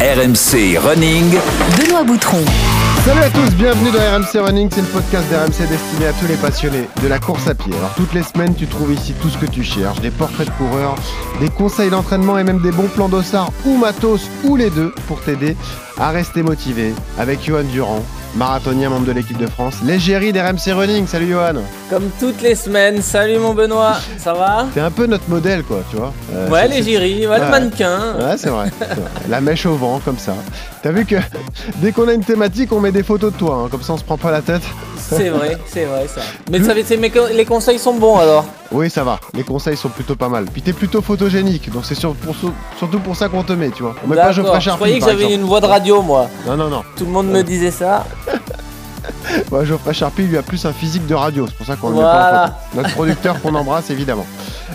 RMC Running. Benoît Boutron. Salut à tous, bienvenue dans RMC Running, c'est le podcast d'RMC destiné à tous les passionnés de la course à pied. Alors toutes les semaines, tu trouves ici tout ce que tu cherches, des portraits de coureurs, des conseils d'entraînement et même des bons plans d'ossard ou matos ou les deux pour t'aider à rester motivé avec Johan Durand, marathonien membre de l'équipe de France, l'égérie d'RMC Running. Salut Johan Comme toutes les semaines, salut mon Benoît, ça va? T'es un peu notre modèle quoi, tu vois. Euh, Ouais, l'égérie, ouais, le mannequin. Ouais, c'est vrai. c'est vrai. La mèche au vent, comme ça. T'as vu que dès qu'on a une thématique, on met des photos de toi, hein, comme ça on se prend pas la tête. C'est vrai, c'est vrai ça. Mais ça, mais les conseils sont bons alors. Oui, ça va. Les conseils sont plutôt pas mal. Puis t'es plutôt photogénique, donc c'est sur- pour- surtout pour ça qu'on te met, tu vois. On met pas. Geoffrey Je Charpie, croyais que j'avais une voix de radio moi. Non, non, non. Tout le monde me disait ça. Ouais, Geoffrey Charpie lui a plus un physique de radio, c'est pour ça qu'on le met Voilà. pas en photo. Notre producteur qu'on embrasse évidemment.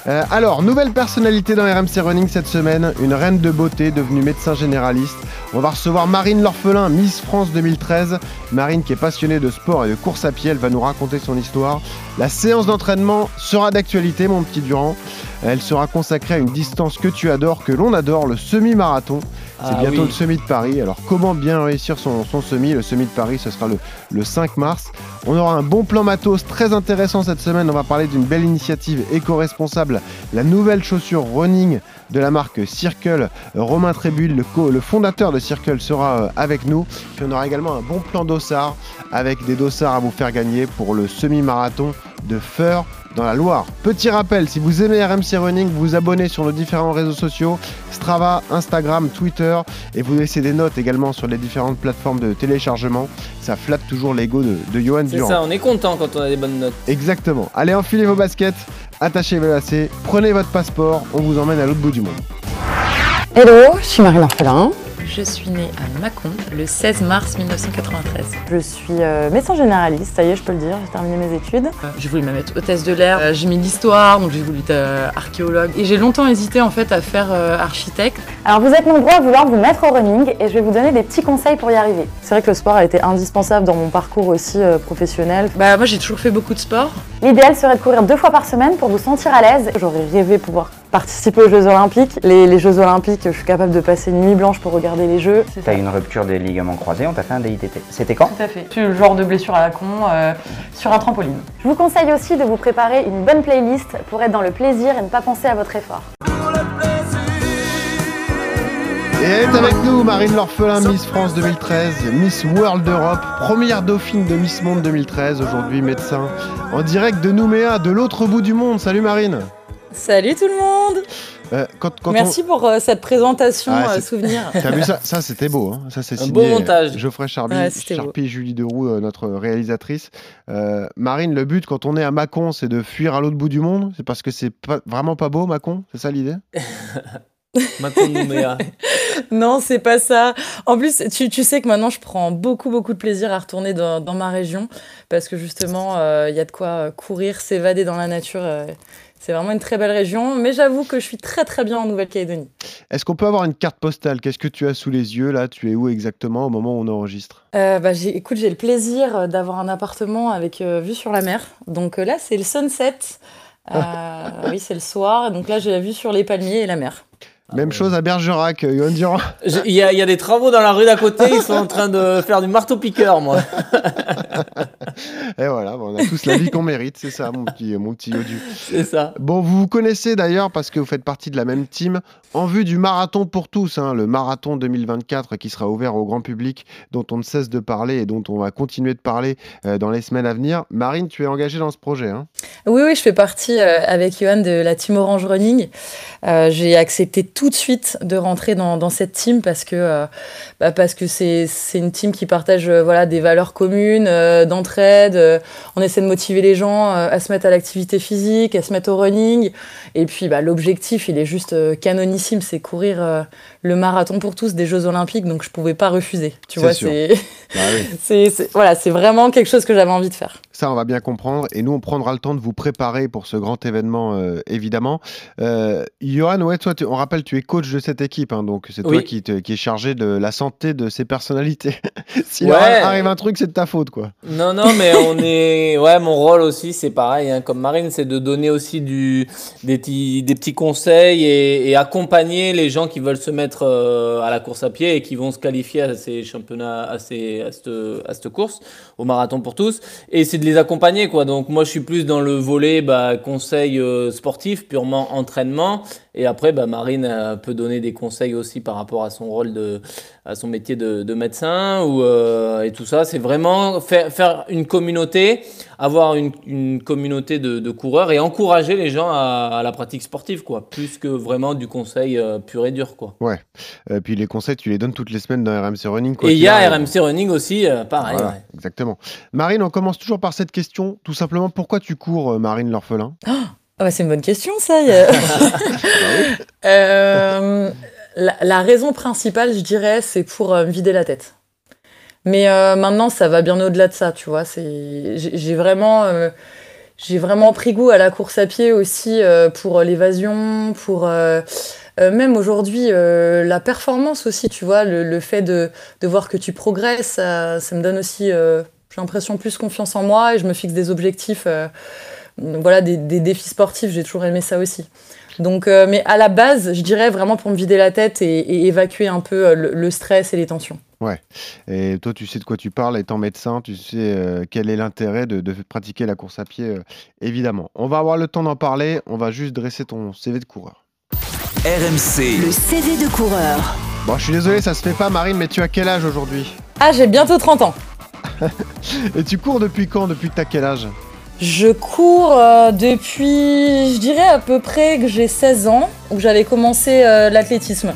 Euh, alors, nouvelle personnalité dans RMC Running cette semaine, une reine de beauté devenue médecin généraliste. On va recevoir Marine L'Orphelin, Miss France 2013. Marine qui est passionnée de sport et de course à pied, elle va nous raconter son histoire. La séance d'entraînement sera d'actualité, mon petit Durand. Elle sera consacrée à une distance que tu adores, que l'on adore, le semi-marathon. C'est Ah bientôt oui. le semi de Paris. Alors comment bien réussir son, son semi Le semi de Paris, ce sera le, le 5 mars. On aura un bon plan matos très intéressant cette semaine. On va parler d'une belle initiative éco-responsable, la nouvelle chaussure running de la marque Circle. Romain Trébul, le, co- le fondateur de Circle, sera euh, avec nous. Puis on aura également un bon plan dossard avec des dossards à vous faire gagner pour le semi-marathon de Feur dans la Loire. Petit rappel, si vous aimez RMC Running, vous vous abonnez sur nos différents réseaux sociaux, Strava, Instagram, Twitter, et vous laissez des notes également sur les différentes plateformes de téléchargement. Ça flatte toujours l'ego de, de Johan C'est Durand. ça, on est content quand on a des bonnes notes. Exactement. Allez, enfilez vos baskets, attachez vos lacets, prenez votre passeport, on vous emmène à l'autre bout du monde. Hello, je suis Marie L'Orphelin. Je suis née à Mâcon le 16 mars 1993. Je suis euh, médecin généraliste, ça y est, je peux le dire, j'ai terminé mes études. Euh, J'ai voulu me mettre hôtesse de l'air, Euh, j'ai mis l'histoire, donc j'ai voulu être archéologue. Et j'ai longtemps hésité en fait à faire architecte. Alors vous êtes nombreux à vouloir vous mettre au running et je vais vous donner des petits conseils pour y arriver. C'est vrai que le sport a été indispensable dans mon parcours aussi professionnel. Bah moi j'ai toujours fait beaucoup de sport. L'idéal serait de courir deux fois par semaine pour vous sentir à l'aise. J'aurais rêvé pouvoir participer aux Jeux Olympiques. Les, les Jeux Olympiques, je suis capable de passer une nuit blanche pour regarder les Jeux. T'as eu une rupture des ligaments croisés, on t'a fait un DITT. C'était quand? Tout à fait. Le genre de blessure à la con euh, sur un trampoline. Je vous conseille aussi de vous préparer une bonne playlist pour être dans le plaisir et ne pas penser à votre effort. Et elle est avec nous, Marine L'Orphelin, Miss France 2013, Miss World Europe, première dauphine de Miss Monde 2013, aujourd'hui médecin, en direct de Nouméa, de l'autre bout du monde. Salut Marine Salut tout le monde Euh, quand, quand Merci pour euh, cette présentation Ah, euh, souvenir. T'as vu ça? Ça c'était beau, hein. ça c'est Un signé beau montage. Geoffrey Ouais, beau. Charpie et Julie Deroux, euh, notre réalisatrice. Euh, Marine, le but quand on est à Mâcon, c'est de fuir à l'autre bout du monde? C'est parce que c'est pas, vraiment pas beau Mâcon? C'est ça l'idée? Non, c'est pas ça. En plus, tu, tu sais que maintenant, je prends beaucoup, beaucoup de plaisir à retourner dans, dans ma région parce que justement, euh, il y a de quoi courir, s'évader dans la nature. euh, c'est vraiment une très belle région, mais j'avoue que je suis très, très bien en Nouvelle-Calédonie. Est-ce qu'on peut avoir une carte postale? Qu'est-ce que tu as sous les yeux là? Tu es où exactement au moment où on enregistre? Euh, bah, j'ai, écoute, j'ai le plaisir euh, d'avoir un appartement avec euh, vue sur la mer. Donc euh, là, c'est le sunset. Euh, oui, c'est le soir. Donc là, j'ai la vue sur les palmiers et la mer. Même chose à Bergerac, Johan Durand. Je- Il y, a- il y a des travaux dans la rue d'à côté, ils sont en train de faire du marteau-piqueur, moi. Et voilà, on a tous la vie qu'on mérite, c'est ça mon petit, mon petit Yodu. C'est ça. Bon, vous vous connaissez d'ailleurs parce que vous faites partie de la même team en vue du marathon pour tous, hein, le marathon 2024 qui sera ouvert au grand public, dont on ne cesse de parler et dont on va continuer de parler euh, dans les semaines à venir. Marine, tu es engagée dans ce projet. Hein? Oui, oui, je fais partie euh, avec Johan de la team Orange Running. Euh, j'ai accepté tout de suite de rentrer dans, dans cette team parce que euh, bah, parce que c'est c'est une team qui partage euh, voilà des valeurs communes euh, d'entraide. Euh, on essaie de motiver les gens euh, à se mettre à l'activité physique, à se mettre au running. Et puis bah, l'objectif, il est juste euh, canonissime, c'est courir le marathon pour tous des Jeux Olympiques. Donc je pouvais pas refuser. Tu vois, c'est Bah oui. c'est- voilà, c'est vraiment quelque chose que j'avais envie de faire. Ça, on va bien comprendre. Et nous, on prendra le temps de vous préparer pour ce grand événement, euh, évidemment. Euh, Johan, ouais, toi, tu- on rappelle, tu es coach de cette équipe. hein, donc, c'est toi qui, te- qui est chargé de la santé de ces personnalités. S'il Ouais. arrive un truc, c'est de ta faute, quoi. Non, non, mais on est. Ouais, mon rôle aussi, c'est pareil, hein, comme Marine, c'est de donner aussi du, des, petits, des petits conseils et, et accompagner les gens qui veulent se mettre euh, à la course à pied et qui vont se qualifier à ces championnats, à, ces, à, cette, à cette course, au marathon pour tous. Et c'est de les accompagner, quoi. Donc, moi, je suis plus dans le volet bah, conseil euh, sportif, purement entraînement. Et après, bah, Marine euh, peut donner des conseils aussi par rapport à son rôle de, à son métier de, de médecin ou euh, et tout ça. C'est vraiment faire, faire une communauté, avoir une, une communauté de, de coureurs et encourager les gens à, à la pratique sportive, quoi, plus que vraiment du conseil euh, pur et dur, quoi. Euh, puis les conseils, tu les donnes toutes les semaines dans RMC Running. quoi et il y a arrive. RMC Running aussi, euh, pareil. Voilà, ouais. exactement. Marine, on commence toujours par cette question. Tout simplement, pourquoi tu cours, Marine l'orphelin? Ah bah, c'est une bonne question, ça. a- Euh, la, la raison principale, je dirais, c'est pour euh, me vider la tête. Mais euh, maintenant, ça va bien au-delà de ça, tu vois. J'ai vraiment, euh, j'ai vraiment pris goût à la course à pied aussi euh, pour l'évasion, pour même aujourd'hui la performance aussi, tu vois, le, le fait de, de voir que tu progresses, ça, ça me donne aussi, j'ai l'impression plus confiance en moi et je me fixe des objectifs. Voilà, des, des défis sportifs, j'ai toujours aimé ça aussi. Donc, euh, mais à la base, je dirais vraiment pour me vider la tête et, et évacuer un peu euh, le, le stress et les tensions. Et toi, tu sais de quoi tu parles, étant médecin, tu sais euh, quel est l'intérêt de, de pratiquer la course à pied, euh, évidemment. On va avoir le temps d'en parler, on va juste dresser ton CV de coureur. RMC, Le CV de coureur. Bon, je suis désolé, ça se fait pas, Marine, mais tu as quel âge aujourd'hui? Ah, j'ai bientôt 30 ans. Et tu cours depuis quand? Depuis que t'as quel âge? Je cours euh, depuis, je dirais à peu près que j'ai 16 ans, où j'avais commencé euh, l'athlétisme.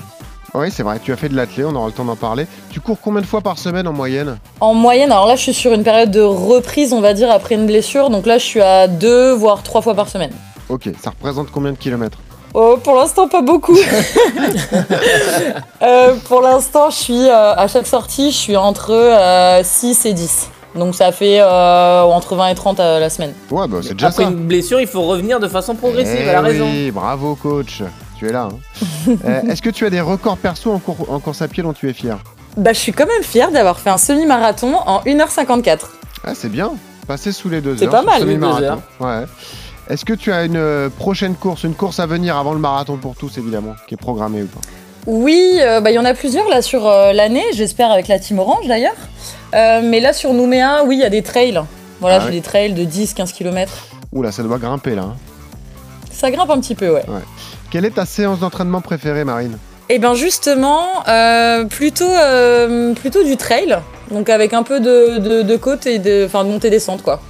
Oui, c'est vrai, tu as fait de l'athlé, on aura le temps d'en parler. Tu cours combien de fois par semaine en moyenne? En moyenne, alors là, je suis sur une période de reprise, on va dire, après une blessure. Donc là, je suis à deux, voire trois fois par semaine. Ok, ça représente combien de kilomètres? Oh, pour l'instant, pas beaucoup. Euh, pour l'instant, je suis à chaque sortie, je suis entre euh, 6 et 10. Donc ça fait euh, entre 20 et 30 à la semaine. Ouais, bah c'est déjà Après ça. une blessure, il faut revenir de façon progressive, Eh elle a raison. oui, bravo coach, tu es là. hein. Euh, Est-ce que tu as des records perso en, cour- en course à pied dont tu es fier? Bah, je suis quand même fière d'avoir fait un semi-marathon en 1h54. Ah, c'est bien, passer sous les deux C'est heures. pas sur mal, les deux. Ouais. Est-ce que tu as une euh, prochaine course, une course à venir avant le marathon pour tous évidemment, qui est programmée ou pas? Oui, euh, bah, il y en a plusieurs là sur euh, l'année, j'espère avec la team Orange d'ailleurs. Euh, mais là sur Nouméa, oui, il y a des trails. Voilà, Ah j'ai ouais. des trails de 10-15 km. Oula, ça doit grimper là. hein. Ça grimpe un petit peu, ouais. Quelle est ta séance d'entraînement préférée, Marine? Et bien justement, euh, plutôt, euh, plutôt du trail, donc avec un peu de, de, de côte et de, enfin, de montée descente quoi,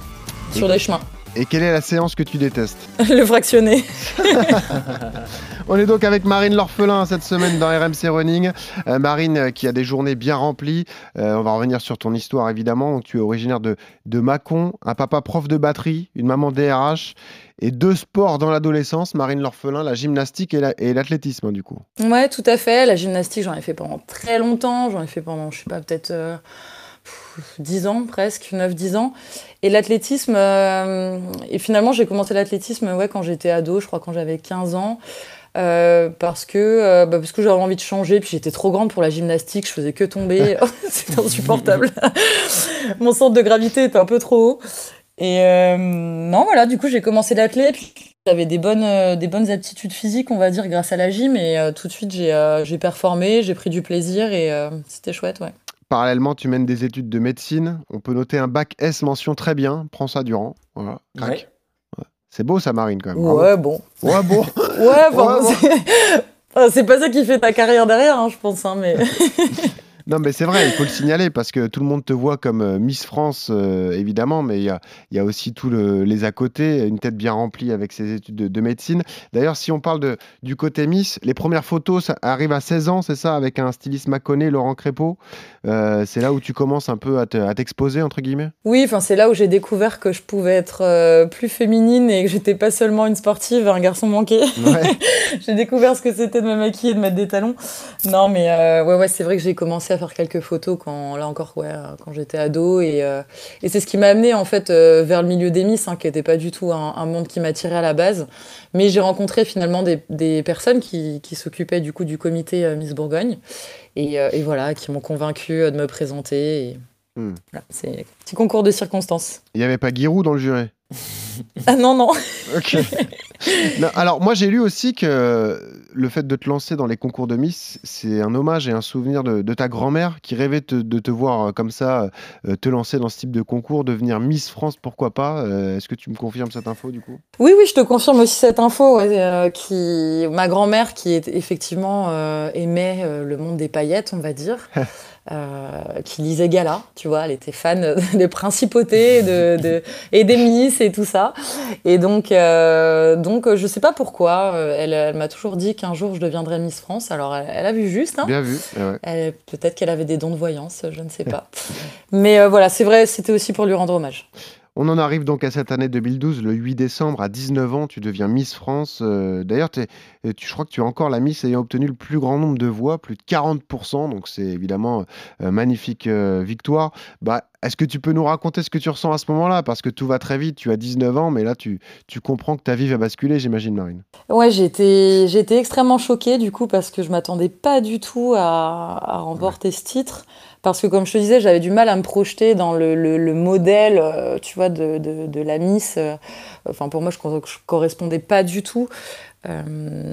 sur des chemins. Et quelle est la séance que tu détestes? Le fractionné. On est donc avec Marine l'orphelin cette semaine dans RMC Running. Euh, Marine euh, qui a des journées bien remplies. Euh, on va revenir sur ton histoire évidemment. Tu es originaire de, de Mâcon, un papa prof de batterie, une maman DRH et deux sports dans l'adolescence. Marine l'orphelin, la gymnastique et la- et l'athlétisme du coup. Ouais, tout à fait. La gymnastique, j'en ai fait pendant très longtemps. J'en ai fait pendant, je sais pas, peut-être euh, pff, 10 ans presque, 9-10 ans. Et l'athlétisme, et finalement, j'ai commencé l'athlétisme ouais, quand j'étais ado, je crois quand j'avais 15 ans. Euh, parce que, euh, bah, parce que j'avais envie de changer, puis j'étais trop grande pour la gymnastique, je faisais que tomber, c'était insupportable. Mon centre de gravité était un peu trop haut. Et euh, non, voilà, du coup, j'ai commencé l'athlé, puis j'avais des bonnes, euh, des bonnes aptitudes physiques, on va dire, grâce à la gym. Et euh, tout de suite, j'ai euh, j'ai performé, j'ai pris du plaisir et euh, c'était chouette, ouais. Parallèlement, tu mènes des études de médecine. On peut noter un bac S mention très bien. Prends ça durant. Voilà. crac. Ouais. C'est beau ça, Marine, quand même. Ouais, bon. Ouais, bon. Ouais, bon, Ouais, c'est- pas ça qui fait ta carrière derrière, hein, je pense. Hein, mais... Non, mais c'est vrai, il faut le signaler parce que tout le monde te voit comme euh, Miss France, euh, évidemment, mais il y a, il y a aussi tous les à côté, une tête bien remplie avec ses études de, de médecine. D'ailleurs, si on parle de, du côté Miss, les premières photos ça arrivent à 16 ans, c'est ça, avec un styliste Maconnet, Laurent Crépeau? Euh, c'est là où tu commences un peu à te- à t'exposer, entre guillemets? Oui, c'est là où j'ai découvert que je pouvais être euh, plus féminine et que j'étais pas seulement une sportive, un garçon manqué. Ouais. j'ai découvert ce que c'était de me maquiller et de mettre des talons. Non, mais euh, ouais, ouais, c'est vrai que j'ai commencé à faire quelques photos quand, là encore, ouais, quand j'étais ado. Et, et c'est ce qui m'a amené en fait vers le milieu des Miss, hein, qui n'était pas du tout un, un monde qui m'attirait à la base. Mais j'ai rencontré finalement des, des personnes qui, qui s'occupaient du coup du comité Miss Bourgogne. Et, euh, et voilà, qui m'ont convaincu de me présenter. Et, Hmm. voilà, c'est un petit concours de circonstances. Il n'y avait pas Giroud dans le jury? Ah non, non. Ok. Non, alors moi j'ai lu aussi que le fait de te lancer dans les concours de Miss, c'est un hommage et un souvenir de, de ta grand-mère qui rêvait te- de te voir euh, comme ça, euh, te lancer dans ce type de concours, devenir Miss France, pourquoi pas Euh, Est-ce que tu me confirmes cette info du coup? Oui, oui, je te confirme aussi cette info. ouais, euh, qui... Ma grand-mère, qui est, effectivement aimait le monde des paillettes, on va dire, euh, qui lisait Gala, tu vois, elle était fan des principautés de, de- et des Miss et tout ça. Et donc, euh, donc je sais pas pourquoi, euh, elle, elle m'a toujours dit qu'un jour je deviendrais Miss France. Alors, elle, elle a vu juste. Hein. Bien vu. eh ouais. Peut-être qu'elle avait des dons de voyance, je ne sais pas. Mais euh, voilà, c'est vrai, c'était aussi pour lui rendre hommage. On en arrive donc à cette année 2012, le 8 décembre, à 19 ans, tu deviens Miss France. Euh, D'ailleurs, euh, tu, je crois que tu es encore la Miss ayant obtenu le plus grand nombre de voix, plus de 40%, donc c'est évidemment euh, magnifique euh, victoire. Bah, Est-ce que tu peux nous raconter ce que tu ressens à ce moment-là? Parce que tout va très vite, tu as 19 ans, mais là, tu, tu comprends que ta vie va basculer, j'imagine, Marine. Ouais, été extrêmement choquée du coup parce que je m'attendais pas du tout à, à remporter ce titre. Parce que comme je te disais, j'avais du mal à me projeter dans le, le- le modèle, euh, tu vois, de, de, de la Miss. euh, Enfin, pour moi, je, je correspondais pas du tout euh,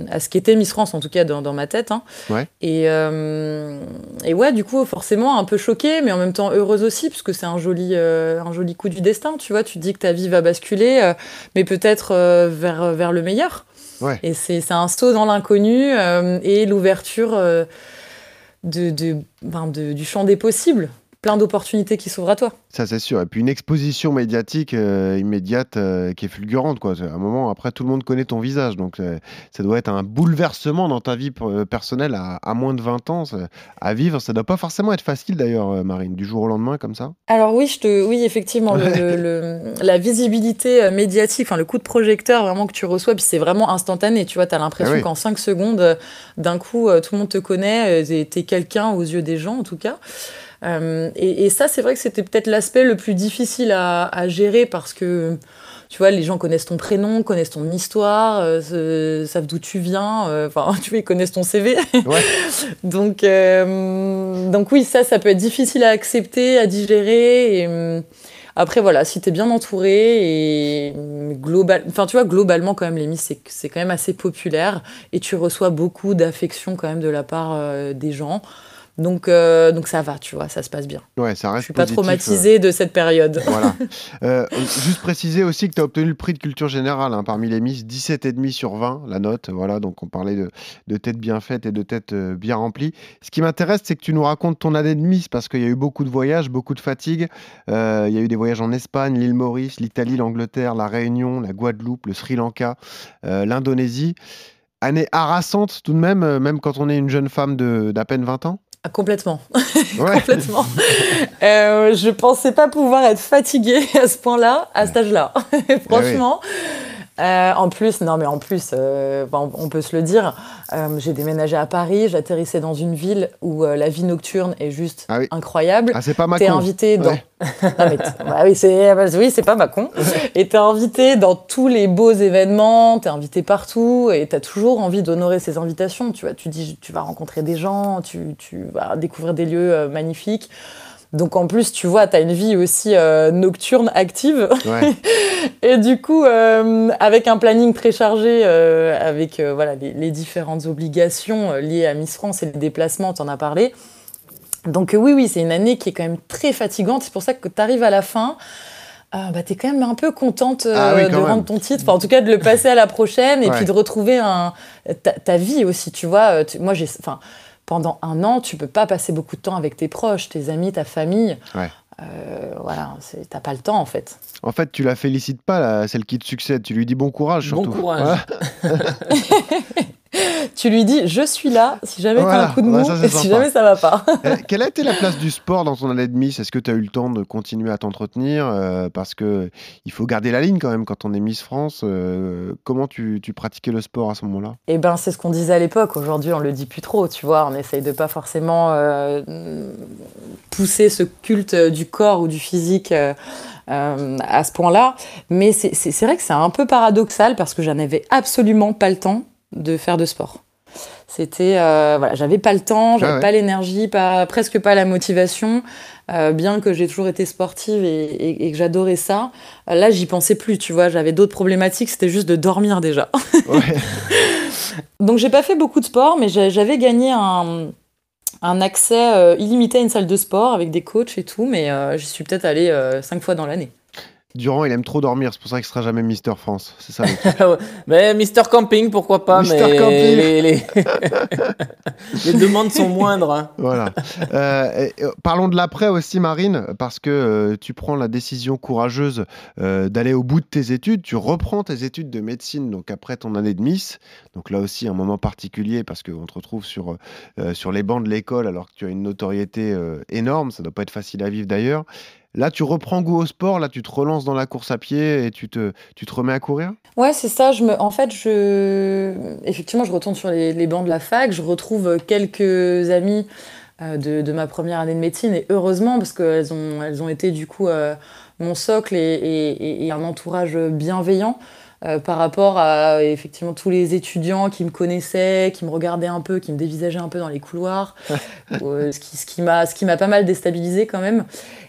à ce qu'était Miss France, en tout cas dans, dans ma tête. hein. Ouais. Et, euh, et ouais, du coup, forcément, un peu choquée, mais en même temps heureuse aussi, parce que c'est un joli, euh, un joli coup du destin, tu vois. Tu te dis que ta vie va basculer, mais peut-être vers, vers le meilleur. Ouais. Et c'est c'est un saut dans l'inconnu et l'ouverture de, de, ben, de- du champ des possibles. Plein d'opportunités qui s'ouvrent à toi. Ça, c'est sûr. Et puis une exposition médiatique euh, immédiate euh, qui est fulgurante. Quoi. À un moment, après, tout le monde connaît ton visage. Donc, euh, ça doit être un bouleversement dans ta vie personnelle à, à moins de 20 ans. à vivre, ça doit pas forcément être facile d'ailleurs, Marine, du jour au lendemain comme ça? Alors oui, je te, oui, effectivement, le- le- le- la visibilité médiatique, enfin le coup de projecteur vraiment que tu reçois, puis c'est vraiment instantané. Tu vois, t'as l'impression Ah oui. qu'en 5 secondes, d'un coup, tout le monde te connaît, t'es- t'es quelqu'un aux yeux des gens en tout cas. Euh, et, et ça, c'est vrai que c'était peut-être l'aspect le plus difficile à, à gérer parce que, tu vois, les gens connaissent ton prénom, connaissent ton histoire, euh, savent d'où tu viens, euh, enfin, tu vois, ils connaissent ton CV. Ouais. donc, donc oui, ça, ça peut être difficile à accepter, à digérer. Et, euh, après, voilà, si t'es bien entouré et global, enfin, tu vois, globalement, quand même, les Miss, c'est quand même assez populaire et tu reçois beaucoup d'affection quand même de la part des gens. Donc, euh, donc ça va, tu vois, ça se passe bien. Ouais, ça Je reste suis pas euh, traumatisée de cette période. Voilà. Euh, juste préciser aussi que tu as obtenu le prix de culture générale hein, parmi les Miss, 17,5 sur 20, la note. Voilà, donc on parlait de, de têtes bien faites et de têtes euh, bien remplies. Ce qui m'intéresse, c'est que tu nous racontes ton année de Miss parce qu'il y a eu beaucoup de voyages, beaucoup de fatigue. Il y a eu des voyages en Espagne, l'île Maurice, l'Italie, l'Angleterre, la Réunion, la Guadeloupe, le Sri Lanka, l'Indonésie. Année harassante tout de même, même quand on est une jeune femme d'à peine 20 ans? Ah, complètement. Ouais. complètement. Euh, je pensais pas pouvoir être fatiguée à ce point-là, à cet âge-là. Franchement. Euh, en plus, non mais en plus, euh, on peut se le dire, euh, j'ai déménagé à Paris, j'atterrissais dans une ville où la vie nocturne est juste Ah oui. incroyable. Ah, c'est pas ma T'es invité dans. Ouais. Non, mais bah oui, c'est bah oui, c'est pas Macon. Et t'es invité dans tous les beaux événements, t'es invité partout, et t'as toujours envie d'honorer ces invitations. Tu vois, tu dis, tu vas rencontrer des gens, tu, tu vas découvrir des lieux magnifiques. Donc en plus, tu vois, t'as une vie aussi euh, nocturne active. Ouais. Et du coup, euh, avec un planning très chargé, euh, avec voilà, les, les différentes obligations liées à Miss France et les déplacements, t'en as parlé. Donc oui, oui, c'est une année qui est quand même très fatigante. C'est pour ça que tu arrives à la fin, euh, bah, tu es quand même un peu contente euh, Ah oui, de même. rendre ton titre, enfin en tout cas de le passer à la prochaine et Ouais. puis de retrouver un, ta, ta vie aussi, tu vois. Tu- moi, j'ai, enfin, pendant un an, tu peux pas passer beaucoup de temps avec tes proches, tes amis, ta famille. Ouais. Euh, voilà, t'as pas le temps en fait. En fait, tu la félicites pas, là, celle qui te succède. Tu lui dis bon courage, Bon surtout. courage. Voilà. tu lui dis je suis là si jamais Voilà. t'as un coup de mou ça, et si jamais ça va pas. Euh, quelle a été la place du sport dans ton année de Miss Est-ce que tu as eu le temps de continuer à t'entretenir Euh, Parce que il faut garder la ligne quand même quand on est Miss France. Euh, comment tu, tu pratiquais le sport à ce moment-là? Eh ben, c'est ce qu'on disait à l'époque. Aujourd'hui, on le dit plus trop, tu vois. On essaye de pas forcément euh, pousser ce culte du corps ou du physique euh, à ce point-là. Mais c'est vrai que c'est un peu paradoxal parce que j'en avais absolument pas le temps de faire de sport. C'était, euh, voilà, j'avais pas le temps, j'avais Ah ouais. pas l'énergie, pas, presque pas la motivation. Euh, bien que j'ai toujours été sportive et, et- et que j'adorais ça, euh, là j'y pensais plus, tu vois. J'avais d'autres problématiques, c'était juste de dormir déjà. Ouais. Donc j'ai pas fait beaucoup de sport, mais j'avais gagné un, un accès euh, illimité à une salle de sport avec des coachs et tout, mais euh, j'y suis peut-être allée euh, cinq fois dans l'année. Durand, il aime trop dormir, c'est pour ça qu'il sera jamais Mister France. C'est ça. mais Mister Camping, pourquoi pas, Mister mais Camping. les, les- les demandes sont moindres. hein. voilà. Euh, et, euh, parlons de l'après aussi, Marine, parce que euh, tu prends la décision courageuse euh, d'aller au bout de tes études. Tu reprends tes études de médecine, donc après ton année de Miss. Donc là aussi, un moment particulier parce qu'on te retrouve sur, sur les bancs de l'école alors que tu as une notoriété énorme. Ça doit pas être facile à vivre d'ailleurs. Là, tu reprends goût au sport, là, tu te relances dans la course à pied et tu te, tu te remets à courir? Ouais, c'est ça. En fait, je, effectivement, je retourne sur les, bancs de la fac. Je retrouve quelques amis euh, de, ma première année de médecine et heureusement parce qu'elles ont, elles ont été du coup euh, mon socle et un entourage bienveillant. Euh, par rapport à effectivement tous les étudiants qui me connaissaient, qui me regardaient un peu, qui me dévisageaient un peu dans les couloirs, Euh, ce qui, ce qui m'a ce qui m'a pas mal déstabilisé quand même.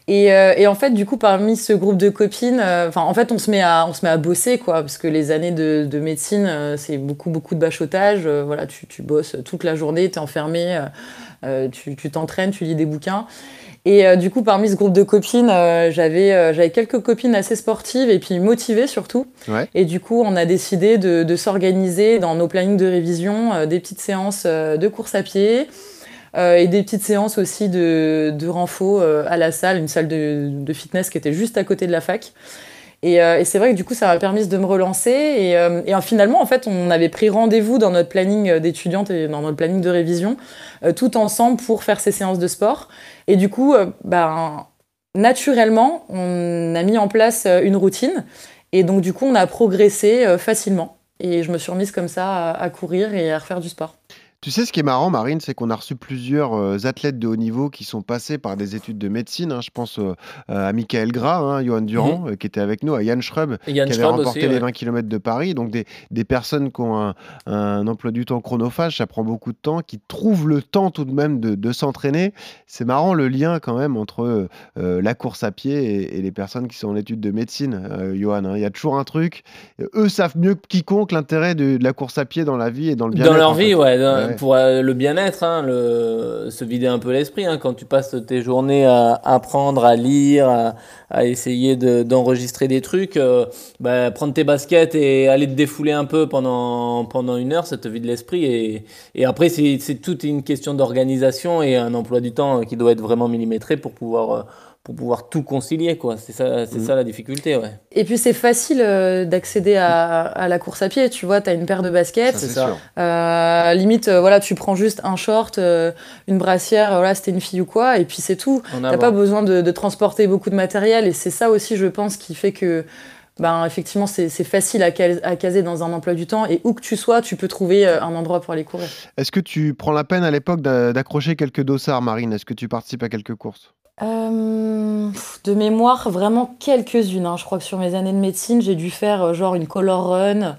Et, euh, et en fait, du coup, parmi ce groupe de copines, enfin, en fait, on se met à, on se met à bosser, quoi, parce que les années de, de médecine, c'est beaucoup, beaucoup de bachotage. voilà, tu, tu bosses toute la journée, t'es enfermé, tu tu t'entraînes, tu lis des bouquins. Et euh, du coup, parmi ce groupe de copines, euh, j'avais euh, j'avais quelques copines assez sportives et puis motivées surtout. Ouais. Et du coup, on a décidé de, de s'organiser dans nos plannings de révision des petites séances de course à pied. et des petites séances aussi de, de renfo à la salle, une salle de, de fitness qui était juste à côté de la fac. Et, euh, et c'est vrai que du coup, ça m'a permis de me relancer. Et, euh, euh, finalement, en fait, on avait pris rendez-vous dans notre planning d'étudiante et dans notre planning de révision, tout ensemble pour faire ces séances de sport. Et du coup, ben, naturellement, on a mis en place une routine. Et donc, du coup, on a progressé facilement. Et je me suis remise comme ça à courir et à refaire du sport. Tu sais, ce qui est marrant, Marine, c'est qu'on a reçu plusieurs euh, athlètes de haut niveau qui sont passés par des études de médecine. hein. Je pense euh, à Michael Gras, hein, Johan Durand, euh, qui était avec nous, à Yann Schrub, Et Yann qui avait Schraub remporté aussi, les ouais. 20 km de Paris. Donc des, des personnes qui ont un, un emploi du temps chronophage, ça prend beaucoup de temps, qui trouvent le temps tout de même de, de s'entraîner. C'est marrant le lien quand même entre euh, la course à pied et, et les personnes qui sont en études de médecine, euh, Johan. hein. Il y a toujours un truc. Eux savent mieux que quiconque l'intérêt de, de la course à pied dans la vie et dans le bien-être. Dans leur en vie, ouais, dans- Pour euh, le bien-être, hein, se vider un peu l'esprit. hein, quand tu passes tes journées à apprendre, à lire, à, essayer de- d'enregistrer des trucs, euh, bah, prendre tes baskets et aller te défouler un peu pendant, pendant une heure, ça te vide l'esprit. Et, et après, c'est toute une question d'organisation et un emploi du temps qui doit être vraiment millimétré pour pouvoir, euh, pour pouvoir tout concilier. quoi. C'est ça, c'est ça la difficulté. Ouais. Et puis c'est facile euh, d'accéder à, à la course à pied. Tu vois, tu as une paire de baskets. Ça. Euh, limite, euh, voilà, tu prends juste un short, euh, une brassière, voilà, c'était une fille ou quoi, et puis c'est tout. T'as pas besoin de, de transporter beaucoup de matériel, et c'est ça aussi, je pense, qui fait que, ben, effectivement, c'est facile à, cal- à caser dans un emploi du temps, et où que tu sois, tu peux trouver un endroit pour aller courir. Est-ce que tu prends la peine à l'époque d'a- d'accrocher quelques dossards, Marine? Est-ce que tu participes à quelques courses? Euh, de mémoire, vraiment quelques-unes. hein. Je crois que sur mes années de médecine, j'ai dû faire euh, genre une color run,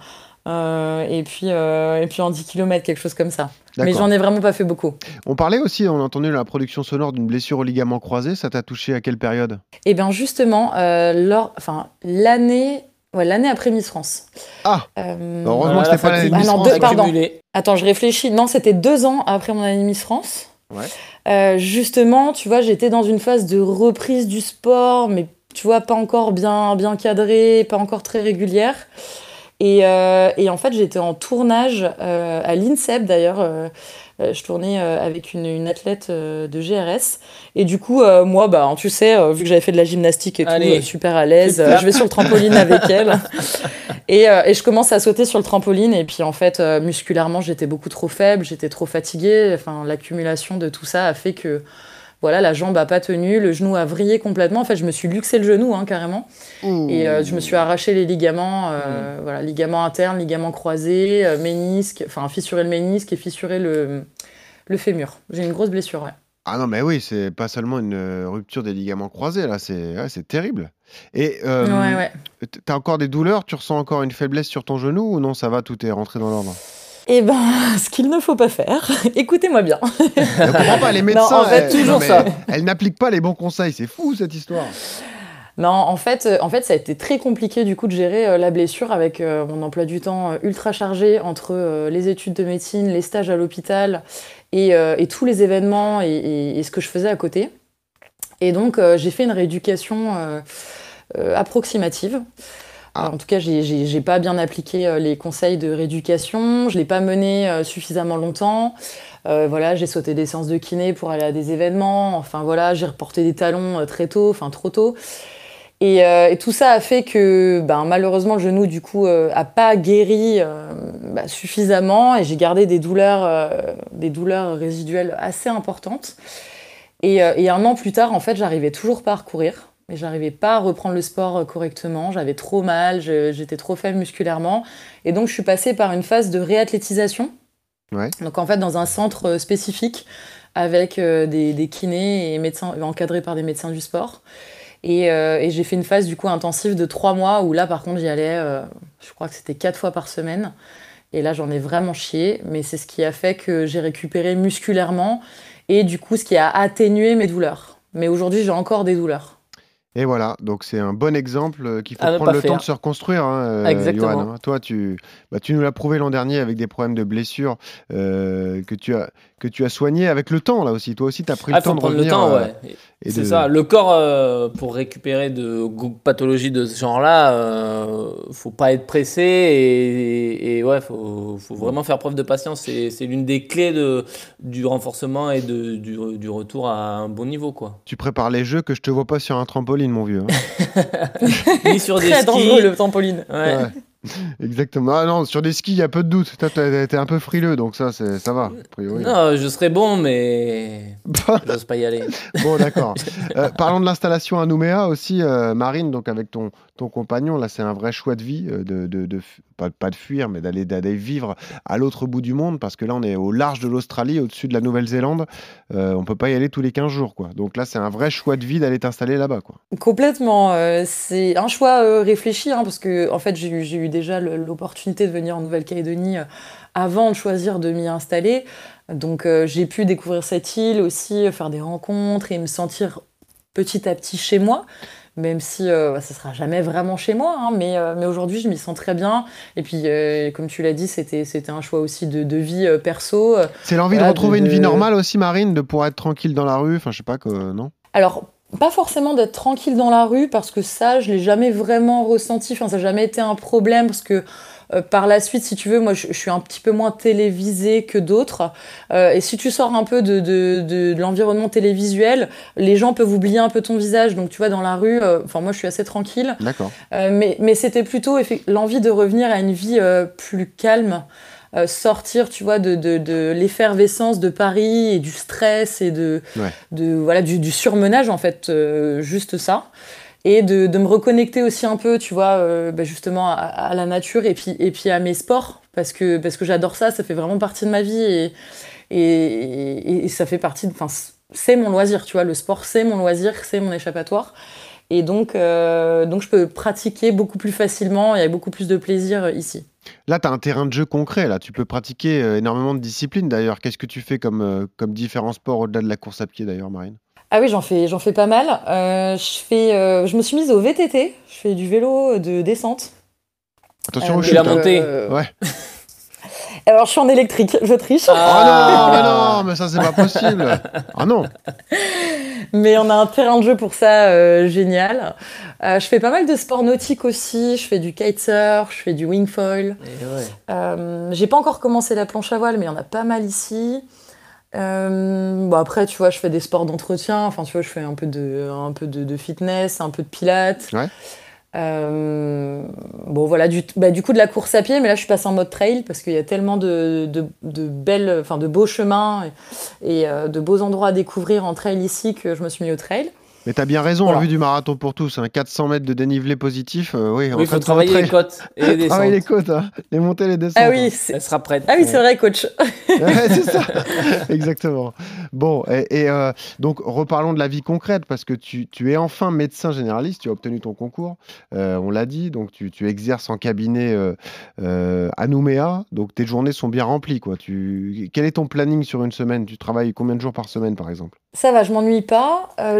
euh, et, puis, euh, et puis en 10 km, quelque chose comme ça. Mais j'en ai vraiment pas fait beaucoup. On parlait aussi, on a entendu dans la production sonore d'une blessure au ligament croisé. Ça t'a touché à quelle période? Et bien justement, euh, lors, enfin, l'année, ouais, l'année après Miss France. Ah. Euh, Heureusement Voilà, que c'était la pas l'année. Miss Ah non, France. deux- ouais. pardon. Attends, je réfléchis. Non, c'était deux ans après mon année Miss France. Euh, justement, tu vois, j'étais dans une phase de reprise du sport, mais tu vois, pas encore bien, bien cadrée, pas encore très régulière. Et, euh, et en fait, j'étais en tournage euh, à l'INSEP d'ailleurs, je tournais euh, avec une, une athlète euh, de GRS. Et du coup, euh, moi, bah, tu sais, euh, vu que j'avais fait de la gymnastique et tout, Allez. euh, super à l'aise, euh, je vais sur le trampoline avec elle. Et, euh, et je commence à sauter sur le trampoline. Et puis, en fait, euh, musculairement, j'étais beaucoup trop faible, j'étais trop fatiguée. Enfin, l'accumulation de tout ça a fait que. Voilà, la jambe a pas tenu, le genou a vrillé complètement. En fait, je me suis luxé le genou, hein, carrément. Et euh, je me suis arraché les ligaments, euh, voilà, ligaments internes, ligaments croisés, euh, ménisque, enfin fissuré le ménisque et fissuré le, le fémur. J'ai une grosse blessure, ouais. Ah non, mais oui, c'est pas seulement une euh, rupture des ligaments croisés, là, c'est ouais, c'est terrible. Et euh, ouais, ouais. t- t'as encore des douleurs? Tu ressens encore une faiblesse sur ton genou ou non Ça va, tout est rentré dans l'ordre? Eh ben, ce qu'il ne faut pas faire, écoutez-moi bien. Je comprends pas, les médecins, en fait, elles- toujours mais ça. Elles n'appliquent pas les bons conseils, c'est fou cette histoire. Non, en fait, euh, en fait, ça a été très compliqué du coup de gérer euh, la blessure avec euh, mon emploi du temps euh, ultra chargé entre euh, les études de médecine, les stages à l'hôpital et, euh, et tous les événements et, et- et ce que je faisais à côté. Et donc, euh, j'ai fait une rééducation euh, euh, approximative. Ah. En tout cas, j'ai- pas bien appliqué euh, les conseils de rééducation. Je l'ai pas mené euh, suffisamment longtemps. Euh, voilà, j'ai sauté des séances de kiné pour aller à des événements. Enfin voilà, j'ai reporté des talons très tôt, enfin trop tôt. Et, tout ça a fait que ben, malheureusement le genou du coup a pas guéri bah, suffisamment et j'ai gardé des douleurs, des douleurs résiduelles assez importantes. Et, et un an plus tard, en fait, j'arrivais toujours pas à recourir. Et j'arrivais pas à reprendre le sport euh, correctement. J'avais trop mal, j'étais trop faible musculairement. Et donc, je suis passée par une phase de réathlétisation. Ouais. Donc, en fait, dans un centre euh, spécifique avec euh, des, des kinés et médecins encadrés par des médecins du sport. Et, euh, et j'ai fait une phase du coup intensive de trois mois où là, par contre, j'y allais, euh, je crois que c'était quatre fois par semaine. Et là, j'en ai vraiment chié. Mais c'est ce qui a fait que j'ai récupéré musculairement et du coup, ce qui a atténué mes douleurs. Mais aujourd'hui, j'ai encore des douleurs. Et voilà, donc c'est un bon exemple euh, qu'il faut prendre le temps de se reconstruire, hein, euh, Exactement. Johan, hein. Toi, tu, bah, tu nous l'as prouvé l'an dernier avec des problèmes de blessures euh, que, tu as, que tu as soignés avec le temps, là aussi. Toi aussi, tu as pris Ah, le temps de revenir. le temps, euh, ouais. et C'est de- ça. Le corps, euh, pour récupérer de pathologies de ce genre-là, euh, faut pas être pressé et, et ouais, faut, faut vraiment faire preuve de patience. C'est c'est l'une des clés de, du renforcement et de, du, du retour à un bon niveau, quoi. Tu prépares les jeux que je te vois pas sur un trampoline, mon vieux. hein. Ni sur des Très skis. dangereux le trampoline. Ouais. Ouais. Exactement. Ah non, sur des skis, il y a peu de doute. Toi, t'es un peu frileux, donc ça, ça va, a priori. Non, je serais bon, mais j'ose pas y aller. Bon, d'accord. Euh, parlons de l'installation à Nouméa aussi, euh, Marine, donc avec ton, ton compagnon. Là, c'est un vrai choix de vie, euh, de, pas, de fuir, mais d'aller vivre à l'autre bout du monde, parce que là, on est au large de l'Australie, au-dessus de la Nouvelle-Zélande. Euh, on peut pas y aller tous les 15 jours, quoi. Donc là, c'est un vrai choix de vie d'aller t'installer là-bas, quoi. Complètement. euh, c'est un choix euh, réfléchi, hein, parce que en fait, j'ai eu, déjà l'opportunité de venir en Nouvelle-Calédonie avant de choisir de m'y installer. Donc, j'ai pu découvrir cette île aussi, faire des rencontres et me sentir petit à petit chez moi. Même si euh, bah, ça sera jamais vraiment chez moi, hein, mais, euh, mais aujourd'hui je m'y sens très bien. Et puis, euh, comme tu l'as dit, c'était c'était un choix aussi de, de vie euh, perso. C'est l'envie Voilà, de retrouver de- une vie normale aussi, Marine, de pouvoir être tranquille dans la rue. Enfin, je sais pas, que, non Alors, pas forcément d'être tranquille dans la rue, parce que ça, je l'ai jamais vraiment ressenti. Enfin, ça n'a jamais été un problème, parce que euh, par la suite, si tu veux, moi, je, je suis un petit peu moins télévisée que d'autres. Euh, et si tu sors un peu de, de, de, de l'environnement télévisuel, les gens peuvent oublier un peu ton visage. Donc, tu vois, dans la rue, euh, enfin, moi, je suis assez tranquille. D'accord. Mais mais c'était plutôt l'envie de revenir à une vie plus calme, euh, sortir, tu vois, de, de, de l'effervescence de Paris et du stress et de, Ouais. de voilà du, du surmenage en fait, euh, juste ça. Et de, de me reconnecter aussi un peu, tu vois, euh, bah, justement à, la nature et puis, et puis à mes sports, parce que, parce que j'adore ça, ça fait vraiment partie de ma vie et, et, ça fait partie de. Enfin, c'est mon loisir, tu vois, le sport c'est mon loisir, c'est mon échappatoire. Et donc, euh, donc, je peux pratiquer beaucoup plus facilement et avec beaucoup plus de plaisir euh, ici. Là, tu as un terrain de jeu concret. Là, tu peux pratiquer énormément de disciplines. D'ailleurs, qu'est-ce que tu fais comme, comme différents sports au-delà de la course à pied, d'ailleurs, Marine? Ah oui, j'en fais, j'en fais pas mal. Euh, je, fais, euh, je me suis mise au VTT. Je fais du vélo de descente. Attention Euh, aux chutes. la hein. montée. Ouais. Alors, je suis en électrique, je triche. Oh Ah. non, mais non, mais ça, c'est pas possible. Ah non. Mais on a un terrain de jeu pour ça euh, génial. Euh, je fais pas mal de sports nautiques aussi. Je fais du kitesurf, je fais du wingfoil. Et ouais. Euh, J'ai pas encore commencé la planche à voile, mais il y en a pas mal ici. Euh, bon après, tu vois, je fais des sports d'entretien. Enfin, tu vois, je fais un peu de, un peu de, de fitness, un peu de pilates. Ouais. Euh, bon, voilà, du, bah, du coup, de la course à pied, mais là, je suis passée en mode trail parce qu'il y a tellement de, de, de belles, enfin, de beaux chemins et, et euh, de beaux endroits à découvrir en trail ici que je me suis mis au trail. Mais t'as bien raison, Voilà. en vue du marathon pour tous, hein, 400 mètres de dénivelé positif, euh, oui, Oui, il faut travailler les côtes et les descentes. Les côtes, hein, les montées, les descentes. Ah oui, hein. Elle sera prête. ah oui, c'est vrai, coach. Ouais, c'est ça, exactement. Bon, et, et, euh, donc reparlons de la vie concrète, parce que tu, tu es enfin médecin généraliste, tu as obtenu ton concours, euh, on l'a dit, donc tu, tu exerces en cabinet euh, euh, à Nouméa, donc tes journées sont bien remplies. Quoi. Tu, quel est ton planning sur une semaine? Tu travailles combien de jours par semaine, par exemple? Ça va, je m'ennuie pas. Euh,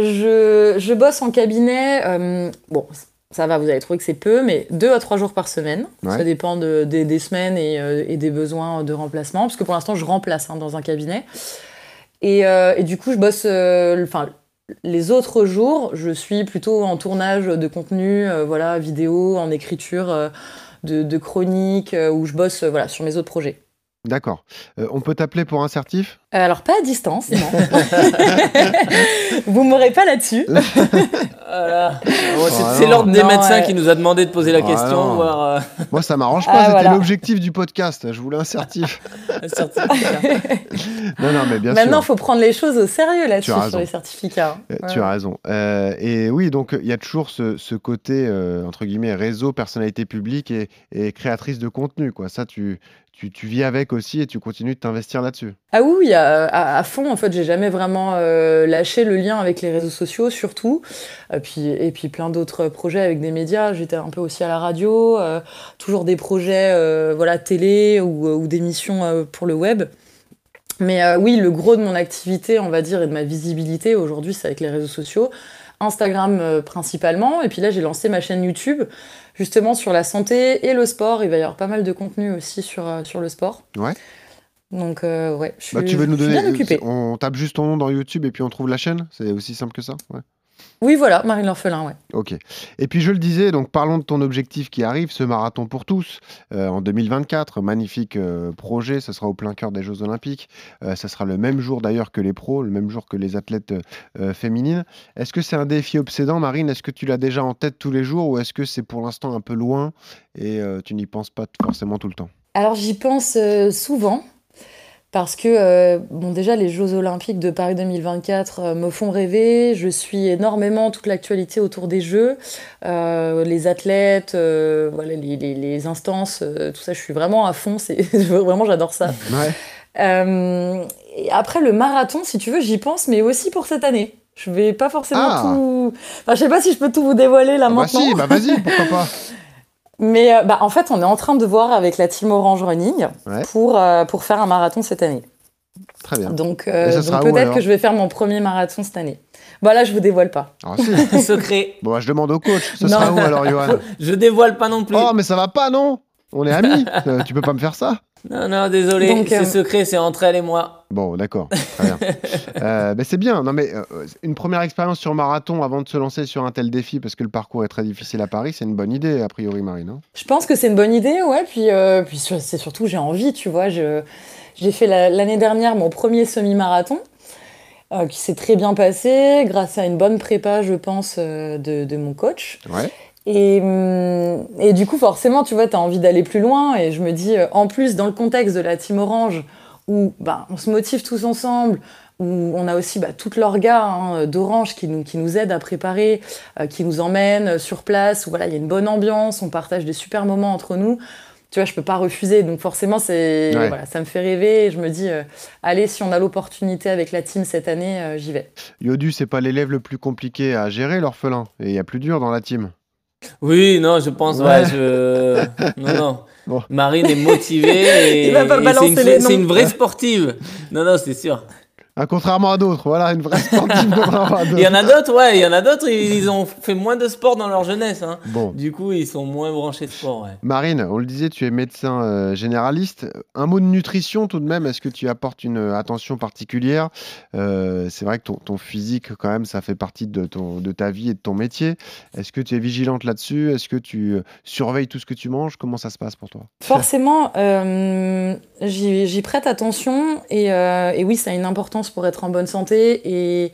je, je bosse en cabinet. euh, bon, ça va, vous allez trouver que c'est peu, mais deux à trois jours par semaine. Ouais. Ça dépend de- des- des semaines et, euh, et des besoins de remplacement. Parce que pour l'instant, je remplace hein, dans un cabinet. Et, euh, et du coup, je bosse. Enfin, les autres jours, je suis plutôt en tournage de contenu, voilà, vidéo, en écriture de, de chroniques, où je bosse voilà, sur mes autres projets. D'accord. Euh, on peut t'appeler pour un certif? Euh, Alors, pas à distance, non. Vous m'aurez pas là-dessus. Voilà. Bon, c'est l'ordre des Non, médecins ouais. qui nous a demandé de poser la question. voir, euh, Moi, ça m'arrange pas, Ah, c'était voilà. l'objectif du podcast. Je voulais un certif. un certificat. non, non, mais bien Maintenant, il faut prendre les choses au sérieux là-dessus sur les certificats. Euh, Ouais. Tu as raison. Euh, et oui, donc il y a toujours ce, ce côté, euh, entre guillemets, réseau, personnalité publique et, et créatrice de contenu. Quoi. Ça, tu, tu, vis avec aussi et tu continues de t'investir là-dessus. Ah oui, à, fond. En fait, j'ai jamais vraiment euh, lâché le lien avec les réseaux sociaux, surtout. Et puis, et puis plein d'autres projets avec des médias. J'étais un peu aussi à la radio, euh, toujours des projets, euh, voilà, télé ou, ou d'émissions euh, pour le web. Mais oui, le gros de mon activité, on va dire, et de ma visibilité aujourd'hui, c'est avec les réseaux sociaux. Instagram euh, principalement. Et puis là, j'ai lancé ma chaîne YouTube, justement sur la santé et le sport. Il va y avoir pas mal de contenu aussi sur, euh, sur le sport. Ouais. Donc, euh, ouais, je suis, Bah, tu veux nous suis donner bien occupée. On tape juste ton nom dans YouTube et puis on trouve la chaîne C'est aussi simple que ça ouais. Oui, voilà, Marine L'Orphelin, ouais. Ok. Et puis je le disais, donc parlons de ton objectif qui arrive, ce marathon pour tous euh, en 2024. Magnifique euh, projet, ça sera au plein cœur des Jeux Olympiques. Euh, ça sera le même jour d'ailleurs que les pros, le même jour que les athlètes euh, féminines. Est-ce que c'est un défi obsédant, Marine? Est-ce que tu l'as déjà en tête tous les jours ou est-ce que c'est pour l'instant un peu loin et tu n'y penses pas forcément tout le temps? Alors, j'y pense souvent. Parce que, euh, bon, déjà, les Jeux Olympiques de Paris 2024 euh, me font rêver. Je suis énormément toute l'actualité autour des Jeux, euh, les athlètes, voilà, les, les- les instances, tout ça. Je suis vraiment à fond. C'est vraiment, j'adore ça. Ouais. Et après, le marathon, si tu veux, j'y pense, mais aussi pour cette année. Je vais pas forcément Ah. tout. Enfin, je sais pas si je peux tout vous dévoiler là Ah bah maintenant. si, bah vas-y, pourquoi pas Mais euh, bah, en fait, on est en train de voir avec la team Orange Running Ouais. pour, euh, pour faire un marathon cette année. Très bien. Donc, euh, donc peut-être que je vais faire mon premier marathon cette année. Bah là, je vous dévoile pas. Ah, si. Secret. Bon, bah, je demande au coach. Ce Non. sera où alors, Johan? Je dévoile pas non plus. Oh, mais ça va pas, non? On est amis. Euh, tu peux pas me faire ça Non, non, désolé. Donc, C'est euh, secret, c'est entre elle et moi. Bon, d'accord. Très bien. Euh, ben, c'est bien. Non, mais euh, une première expérience sur marathon avant de se lancer sur un tel défi, parce que le parcours est très difficile à Paris, c'est une bonne idée, a priori, Marine. hein Je pense que c'est une bonne idée, ouais. Puis, euh, puis c'est surtout, j'ai envie, tu vois. Je, j'ai fait la- l'année dernière mon premier semi-marathon. euh, qui s'est très bien passé grâce à une bonne prépa, je pense, euh, de, de mon coach. Ouais. Et, hum, et du coup, forcément, tu vois, tu as envie d'aller plus loin. Et je me dis, euh, en plus, dans le contexte de la Team Orange, où ben, on se motive tous ensemble, où on a aussi bah, toute l'orga hein, d'Orange qui nous, qui nous aide à préparer, euh, qui nous emmène sur place, où voilà, il y a une bonne ambiance, on partage des super moments entre nous. Tu vois, je peux pas refuser. Donc forcément, c'est Ouais. voilà, ça me fait rêver. Et je me dis, euh, allez, si on a l'opportunité avec la team cette année, euh, j'y vais. Yodu, c'est pas l'élève le plus compliqué à gérer, l'orphelin. Et il y a plus dur dans la team. Oui, non, je pense, ouais, Ouais. je. Non, non. Bon. Marine est motivée et, Il va pas et balancer c'est une, une vraie sportive. Non, non, c'est sûr. Ah, contrairement à d'autres, voilà, une vraie sportive contrairement à Il y en a d'autres, ouais, il y en a d'autres, ils ils ont fait moins de sport dans leur jeunesse. Hein. Bon. Du coup, ils sont moins branchés de sport, ouais. Marine, on le disait, tu es médecin euh, généraliste. Un mot de nutrition tout de même, est-ce que tu apportes une euh, attention particulière? Euh, C'est vrai que ton, ton physique, quand même, ça fait partie de, ton, de ta vie et de ton métier. Est-ce que tu es vigilante là-dessus? Est-ce que tu surveilles tout ce que tu manges? Comment ça se passe pour toi? Forcément, euh, j'y j'y prête attention et, euh, et oui, ça a une importance pour être en bonne santé et,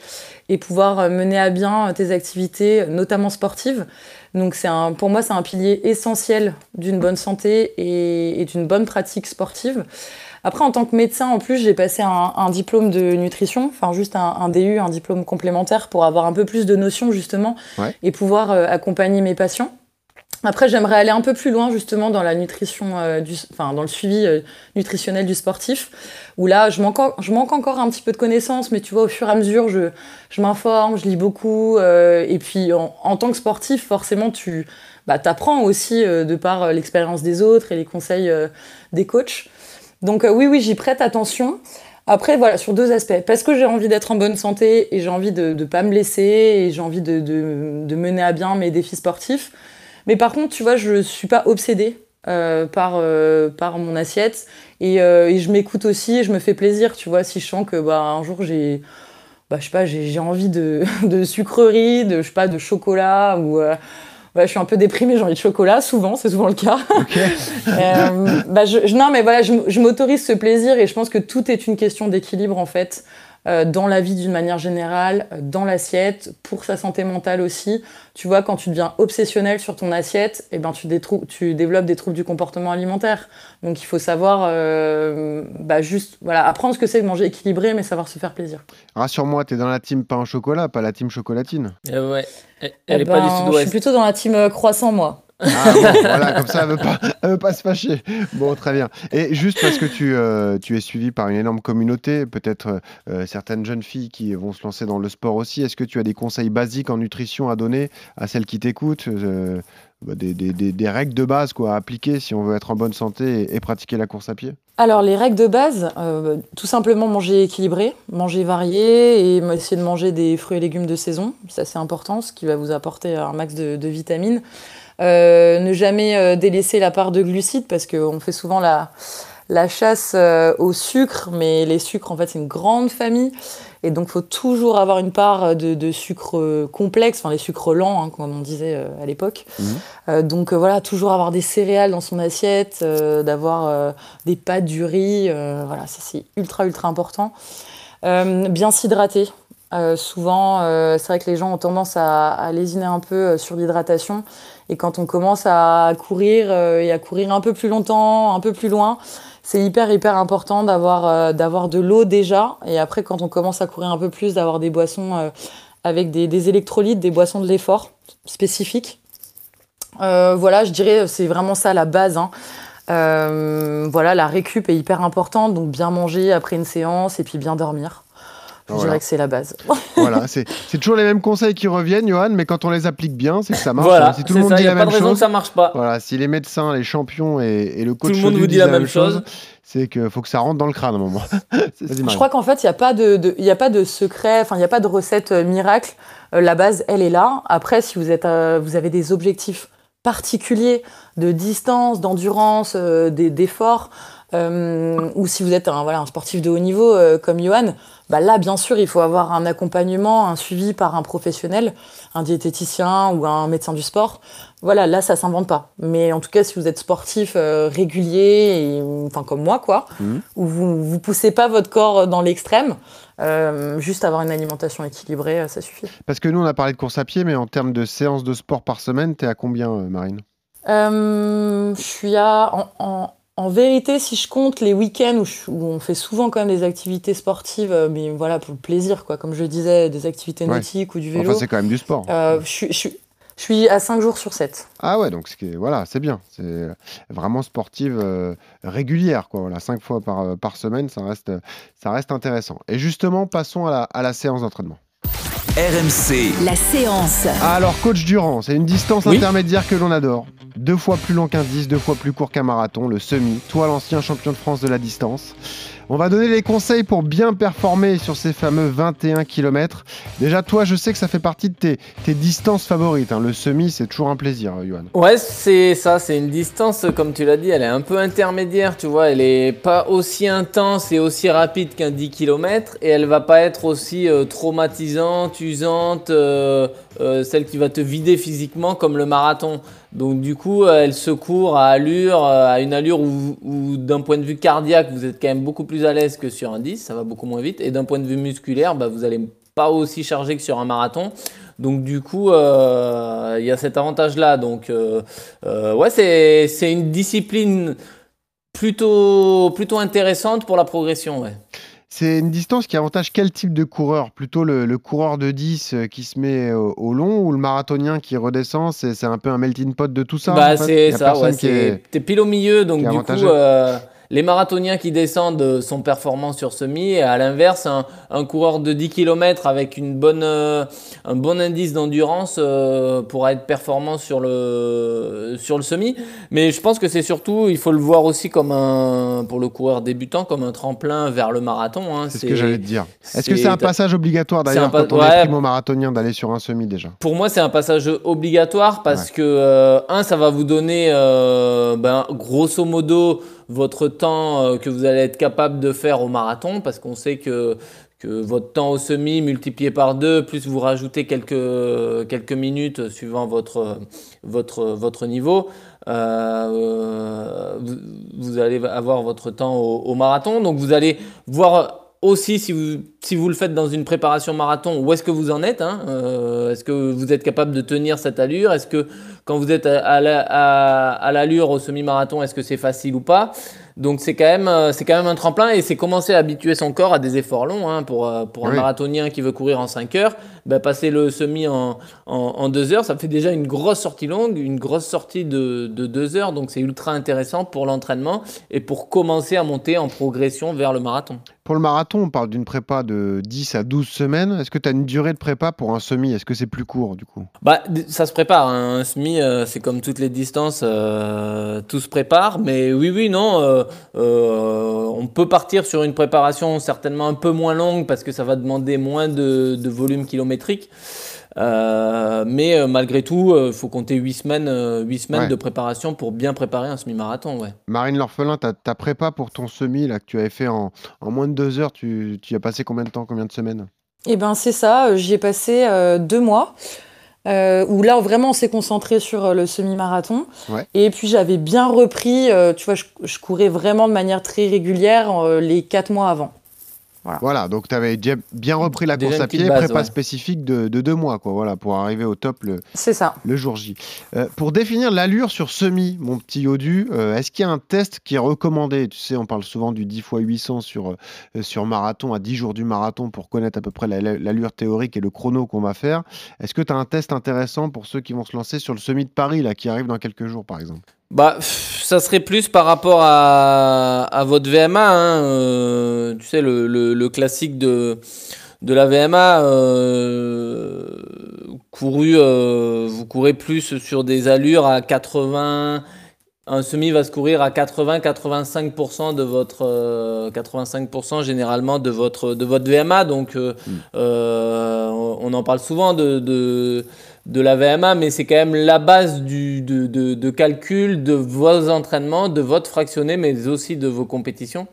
et pouvoir mener à bien tes activités, notamment sportives. Donc un, pour moi, c'est un pilier essentiel d'une bonne santé et, et d'une bonne pratique sportive. Après, en tant que médecin, en plus, j'ai passé un, un diplôme de nutrition, enfin juste un, un DU, un diplôme complémentaire pour avoir un peu plus de notions justement Ouais. et pouvoir euh, accompagner mes patients. Après, j'aimerais aller un peu plus loin justement dans la nutrition, euh, enfin dans le suivi euh, nutritionnel du sportif, où là, je manque, encore un petit peu de connaissances, mais tu vois, au fur et à mesure, je, m'informe, je lis beaucoup, euh, et puis en, tant que sportif, forcément, tu bah, apprends aussi de par l'expérience des autres et les conseils des coachs. Donc oui, oui, j'y prête attention. Après, voilà, sur deux aspects. Parce que j'ai envie d'être en bonne santé et j'ai envie de ne pas me laisser et j'ai envie de mener à bien mes défis sportifs. Mais par contre, tu vois, je suis pas obsédée euh, par, euh, par mon assiette. Et, euh, et je m'écoute aussi et je me fais plaisir, tu vois, si je sens que bah, un jour j'ai bah, je sais pas, j'ai envie de, de sucreries, de, je sais pas, de chocolat ou ouais, je suis un peu déprimée, j'ai envie de chocolat, souvent, c'est souvent le cas. Bah, je, je- non, mais voilà, je, je m'autorise ce plaisir et je pense que tout est une question d'équilibre en fait, dans la vie d'une manière générale, euh, dans l'assiette, pour sa santé mentale aussi. Tu vois, quand tu deviens obsessionnel sur ton assiette, eh ben, tu, tu développes des troubles du comportement alimentaire. Donc il faut savoir euh, bah, juste voilà, apprendre ce que c'est de manger équilibré, mais savoir se faire plaisir. Rassure-moi, tu es dans la team pain au chocolat, pas la team chocolatine. Euh, ouais. Elle, elle Eh est pas du ben, Je suis sud-ouest. plutôt dans la team euh, croissant, moi. Ah bon, voilà, comme ça, elle veut pas, elle veut pas se fâcher. Bon, très bien. Et juste parce que tu, euh, tu es suivi par une énorme communauté, peut-être euh, certaines jeunes filles qui vont se lancer dans le sport aussi, est-ce que tu as des conseils basiques en nutrition à donner à celles qui t'écoutent euh, bah, des, des- règles de base quoi, à appliquer si on veut être en bonne santé et, pratiquer la course à pied? Alors, les règles de base, tout simplement manger équilibré, manger varié et essayer de manger des fruits et légumes de saison. Ça, c'est important, ce qui va vous apporter un max de vitamines. Euh, ne jamais euh, délaisser la part de glucides parce qu'on fait souvent la, la chasse euh, au sucre, mais les sucres, en fait, c'est une grande famille. Et donc, il faut toujours avoir une part de, de sucre complexe, enfin les sucres lents, hein, comme on disait à l'époque. Euh, donc, euh, voilà, toujours avoir des céréales dans son assiette, euh, d'avoir des pâtes, du riz. voilà, ça, c'est ultra, ultra important. Bien s'hydrater. Souvent, c'est vrai que les gens ont tendance à, à lésiner un peu sur l'hydratation. Et quand on commence à courir euh, et à courir un peu plus longtemps, un peu plus loin, c'est hyper, hyper important d'avoir euh, d'avoir de l'eau déjà. Et après, quand on commence à courir un peu plus, d'avoir des boissons euh, avec des, électrolytes, des boissons de l'effort spécifiques. Voilà, je dirais, c'est vraiment ça la base. hein. Voilà, la récup est hyper importante, donc bien manger après une séance et puis bien dormir. Je Voilà. dirais que c'est la base. Voilà, c'est c'est toujours les mêmes conseils qui reviennent, Johan, mais quand on les applique bien, c'est que ça marche. Voilà, si tout le monde ça, dit il n'y la a pas même de raison chose, que ça marche pas. voilà, si les médecins, les champions et, et le coach Tout le monde vous dit la même chose. c'est qu'il faut que ça rentre dans le crâne à un moment. Je crois qu'en fait, il n'y a, pas de, de- il y a pas de secret, enfin, il n'y a pas de recette euh, miracle. Euh, la base, elle est là. Après, si vous, êtes, euh, vous avez des objectifs particuliers de distance, d'endurance, euh, des- d'effort, euh, ou si vous êtes un, voilà, un sportif de haut niveau euh, comme Johan, bah là, bien sûr, il faut avoir un accompagnement, un suivi par un professionnel, un diététicien ou un médecin du sport. Voilà, là, ça s'invente pas. Mais en tout cas, si vous êtes sportif euh, régulier, et, enfin comme moi, quoi, Mhm. où vous vous poussez pas votre corps dans l'extrême, euh, juste avoir une alimentation équilibrée, euh, ça suffit. Parce que nous, on a parlé de course à pied, mais en termes de séances de sport par semaine, t'es à combien, Marine? Euh, je suis à. En, en- en vérité, si je compte les week-ends où, je- où on fait souvent quand même des activités sportives, euh, mais voilà, pour le plaisir, quoi, comme je disais, des activités Ouais. nautiques ou du vélo, Enfin, c'est quand même du sport. euh, je, suis- je, suis- je suis à 5 jours sur 7. Ah ouais, donc voilà, c'est bien. C'est vraiment sportive euh, régulière, quoi. Voilà, cinq fois par, par semaine, ça reste, ça reste intéressant. Et justement, passons à la, à la séance d'entraînement. RMC, La séance. Alors, coach Durand, c'est une distance Oui. intermédiaire que l'on adore. deux fois plus long qu'un 10, deux fois plus court qu'un marathon, le semi. Toi, l'ancien champion de France de la distance. On va donner les conseils pour bien performer sur ces fameux 21 km. Déjà, toi, je sais que ça fait partie de tes, distances favorites. hein. Le semi, c'est toujours un plaisir, Johan. Ouais, c'est ça, c'est une distance, comme tu l'as dit, elle est un peu intermédiaire, tu vois, elle est pas aussi intense et aussi rapide qu'un 10 km et elle va pas être aussi euh, traumatisante, usante, euh, euh, celle qui va te vider physiquement comme le marathon. Donc du coup, euh, elle se court à allure, euh, à une allure où, d'un point de vue cardiaque, vous êtes quand même beaucoup plus à l'aise que sur un 10, ça va beaucoup moins vite, et d'un point de vue musculaire, bah, vous allez pas aussi chargé que sur un marathon. Donc du coup, euh, il y a cet avantage-là. Donc ouais, c'est une discipline plutôt plutôt intéressante pour la progression. C'est une distance qui avantage quel type de coureur? Plutôt le, le coureur de 10 euh, qui se met au, au long ou le marathonien qui redescend? C'est un peu un melting pot de tout ça bah en fait? c'est ça. Ouais, est- T'es pile au milieu, donc du coup. euh, les marathoniens qui descendent euh, sont performants sur semi et à l'inverse, un, un coureur de 10 km avec une bonne, euh, un bon indice d'endurance euh, pourra être performant sur le, sur le semi. Mais je pense que c'est surtout, il faut le voir aussi comme un, pour le coureur débutant, comme un tremplin vers le marathon. hein. C'est ce que j'allais te dire. Est-ce que c'est- un passage obligatoire d'ailleurs pas- quand on ouais. est primo-marathonien d'aller sur un semi déjà? Pour moi, c'est un passage obligatoire parce que, euh, un, ça va vous donner, ben, grosso modo, votre temps euh, que vous allez être capable de faire au marathon parce qu'on sait que, que votre temps au semi multiplié par deux, plus vous rajoutez quelques, quelques minutes suivant votre, votre, votre niveau, euh, vous, vous allez avoir votre temps au marathon. Donc, vous allez voir aussi, si vous, si vous le faites dans une préparation marathon, où est-ce que vous en êtes hein Euh, Est-ce que vous êtes capable de tenir cette allure? Est-ce que quand vous êtes à, à la- à- à l'allure au semi-marathon, est-ce que c'est facile ou pas? Donc c'est quand, même, euh, c'est quand même un tremplin et c'est commencer à habituer son corps à des efforts longs. hein, pour euh, pour un Oui. marathonien qui veut courir en 5 heures, ben, passer le semi en, en, 2 heures, ça fait déjà une grosse sortie longue, une grosse sortie de, de 2 heures. Donc c'est ultra intéressant pour l'entraînement et pour commencer à monter en progression vers le marathon. Pour le marathon, on parle d'une prépa de 10 à 12 semaines. Est-ce que tu as une durée de prépa pour un semi? Est-ce que c'est plus court du coup? Bah, ça se prépare. hein. Un semi, euh, c'est comme toutes les distances, euh, tout se prépare. Mais oui, oui, non. euh, on peut partir sur une préparation certainement un peu moins longue parce que ça va demander moins de volume kilométrique. Euh, mais euh, malgré tout, il faut compter 8 semaines, euh, huit semaines Ouais. de préparation pour bien préparer un semi-marathon. Ouais. Marine L'Orphelin, ta, ta prépa pour ton semi là, que tu avais fait en, en moins de deux heures, tu, tu y as passé combien de temps, combien de semaines? Eh ben c'est ça, euh, j'y ai passé euh, deux mois. euh, où là vraiment on s'est concentré sur euh, le semi-marathon. Ouais. Et puis j'avais bien repris, euh, tu vois, je, je courais vraiment de manière très régulière euh, les quatre mois avant. Voilà, donc tu avais déjà bien repris la Déjà course à pied, base, prépa ouais. spécifique de, de deux mois, quoi, voilà, pour arriver au top le, C'est ça. le jour J. Euh, pour définir l'allure sur semi, mon petit Yodu, euh, est-ce qu'il y a un test qui est recommandé? Tu sais, on parle souvent du 10 x 800 sur, euh, sur marathon, à 10 jours du marathon, pour connaître à peu près la- la- l'allure théorique et le chrono qu'on va faire. Est-ce que tu as un test intéressant pour ceux qui vont se lancer sur le semi de Paris, là, qui arrive dans quelques jours, par exemple? Bah, pff, ça serait plus par rapport à, à votre VMA. hein, euh, tu sais, le, le- classique de, de la VMA, euh, couru, euh, vous courez plus sur des allures à 80. Un semi va se courir à 80-85% de votre euh, 85% généralement de votre de votre VMA. Donc, euh, euh, on en parle souvent de, de de la VMA, mais c'est quand même la base du, de, de, de calcul de vos entraînements, de votre fractionné, mais aussi de vos compétitions.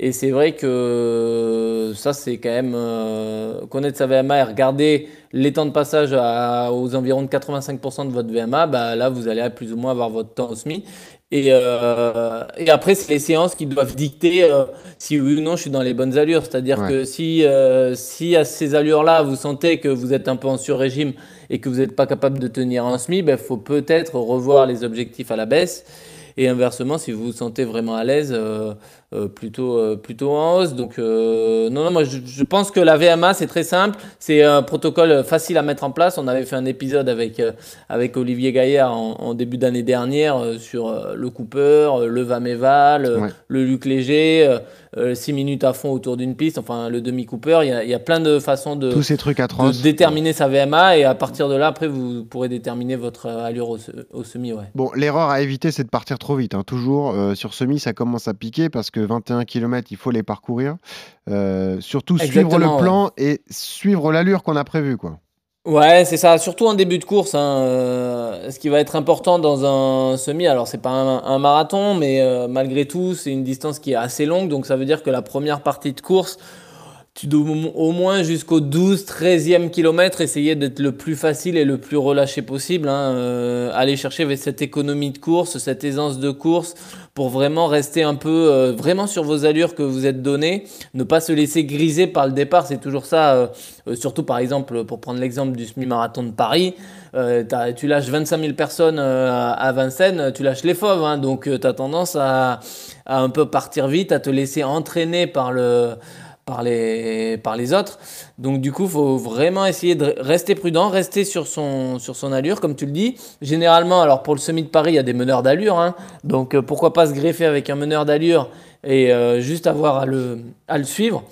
Et c'est vrai que ça, c'est quand même euh, connaître sa VMA et regarder les temps de passage à- aux environs de 85% de votre VMA, bah, là, vous allez plus ou moins avoir votre temps au SMI. Et, euh, et après, c'est les séances qui doivent dicter euh, si oui ou non je suis dans les bonnes allures. C'est-à-dire Ouais. que si, euh, si à ces allures-là, vous sentez que vous êtes un peu en sur-régime et que vous n'êtes pas capable de tenir un SMI, il ben, faut peut-être revoir les objectifs à la baisse. Et inversement, si vous vous sentez vraiment à l'aise, euh, plutôt, euh, plutôt en hausse. Donc, euh, non, non, moi, je, je pense que la VMA, c'est très simple. C'est un protocole facile à mettre en place. On avait fait un épisode avec, avec Olivier Gaillard en, en début d'année dernière sur le Cooper, le Vameval, euh, Ouais. le Luc Léger. euh, 6 minutes à fond autour d'une piste, enfin le demi-cooper. Il y, a, il y a plein de façons de, Tous ces trucs atroces. de déterminer sa VMA et à partir de là, après, vous pourrez déterminer votre allure au, au semi. Ouais. Bon, l'erreur à éviter, c'est de partir trop vite. hein. Toujours sur semi, ça commence à piquer parce que 21 km, il faut les parcourir. Euh, surtout suivre le plan et suivre l'allure qu'on a prévue, quoi. Ouais, c'est ça, surtout en début de course. hein, euh, ce qui va être important dans un semi, alors c'est pas un, un marathon, mais euh, malgré tout, c'est une distance qui est assez longue, donc ça veut dire que la première partie de course, tu dois au- moins jusqu'au 12, 13e kilomètre essayer d'être le plus facile et le plus relâché possible. Hein, euh, aller chercher cette économie de course, cette aisance de course, pour vraiment rester un peu, euh, vraiment sur vos allures que vous êtes données, ne pas se laisser griser par le départ. C'est toujours ça, euh, surtout par exemple, pour prendre l'exemple du semi-marathon de Paris, tu lâches 25 000 personnes à- à Vincennes, tu lâches les fauves, hein, donc tu as tendance à, à un peu partir vite, à te laisser entraîner par le par les, par les autres. Donc du coup, faut vraiment essayer de rester prudent, rester sur son, sur son allure, comme tu le dis. Généralement, alors pour le semi de Paris, il y a des meneurs d'allure. hein. donc euh, pourquoi pas se greffer avec un meneur d'allure et euh, juste avoir à le, à le suivre.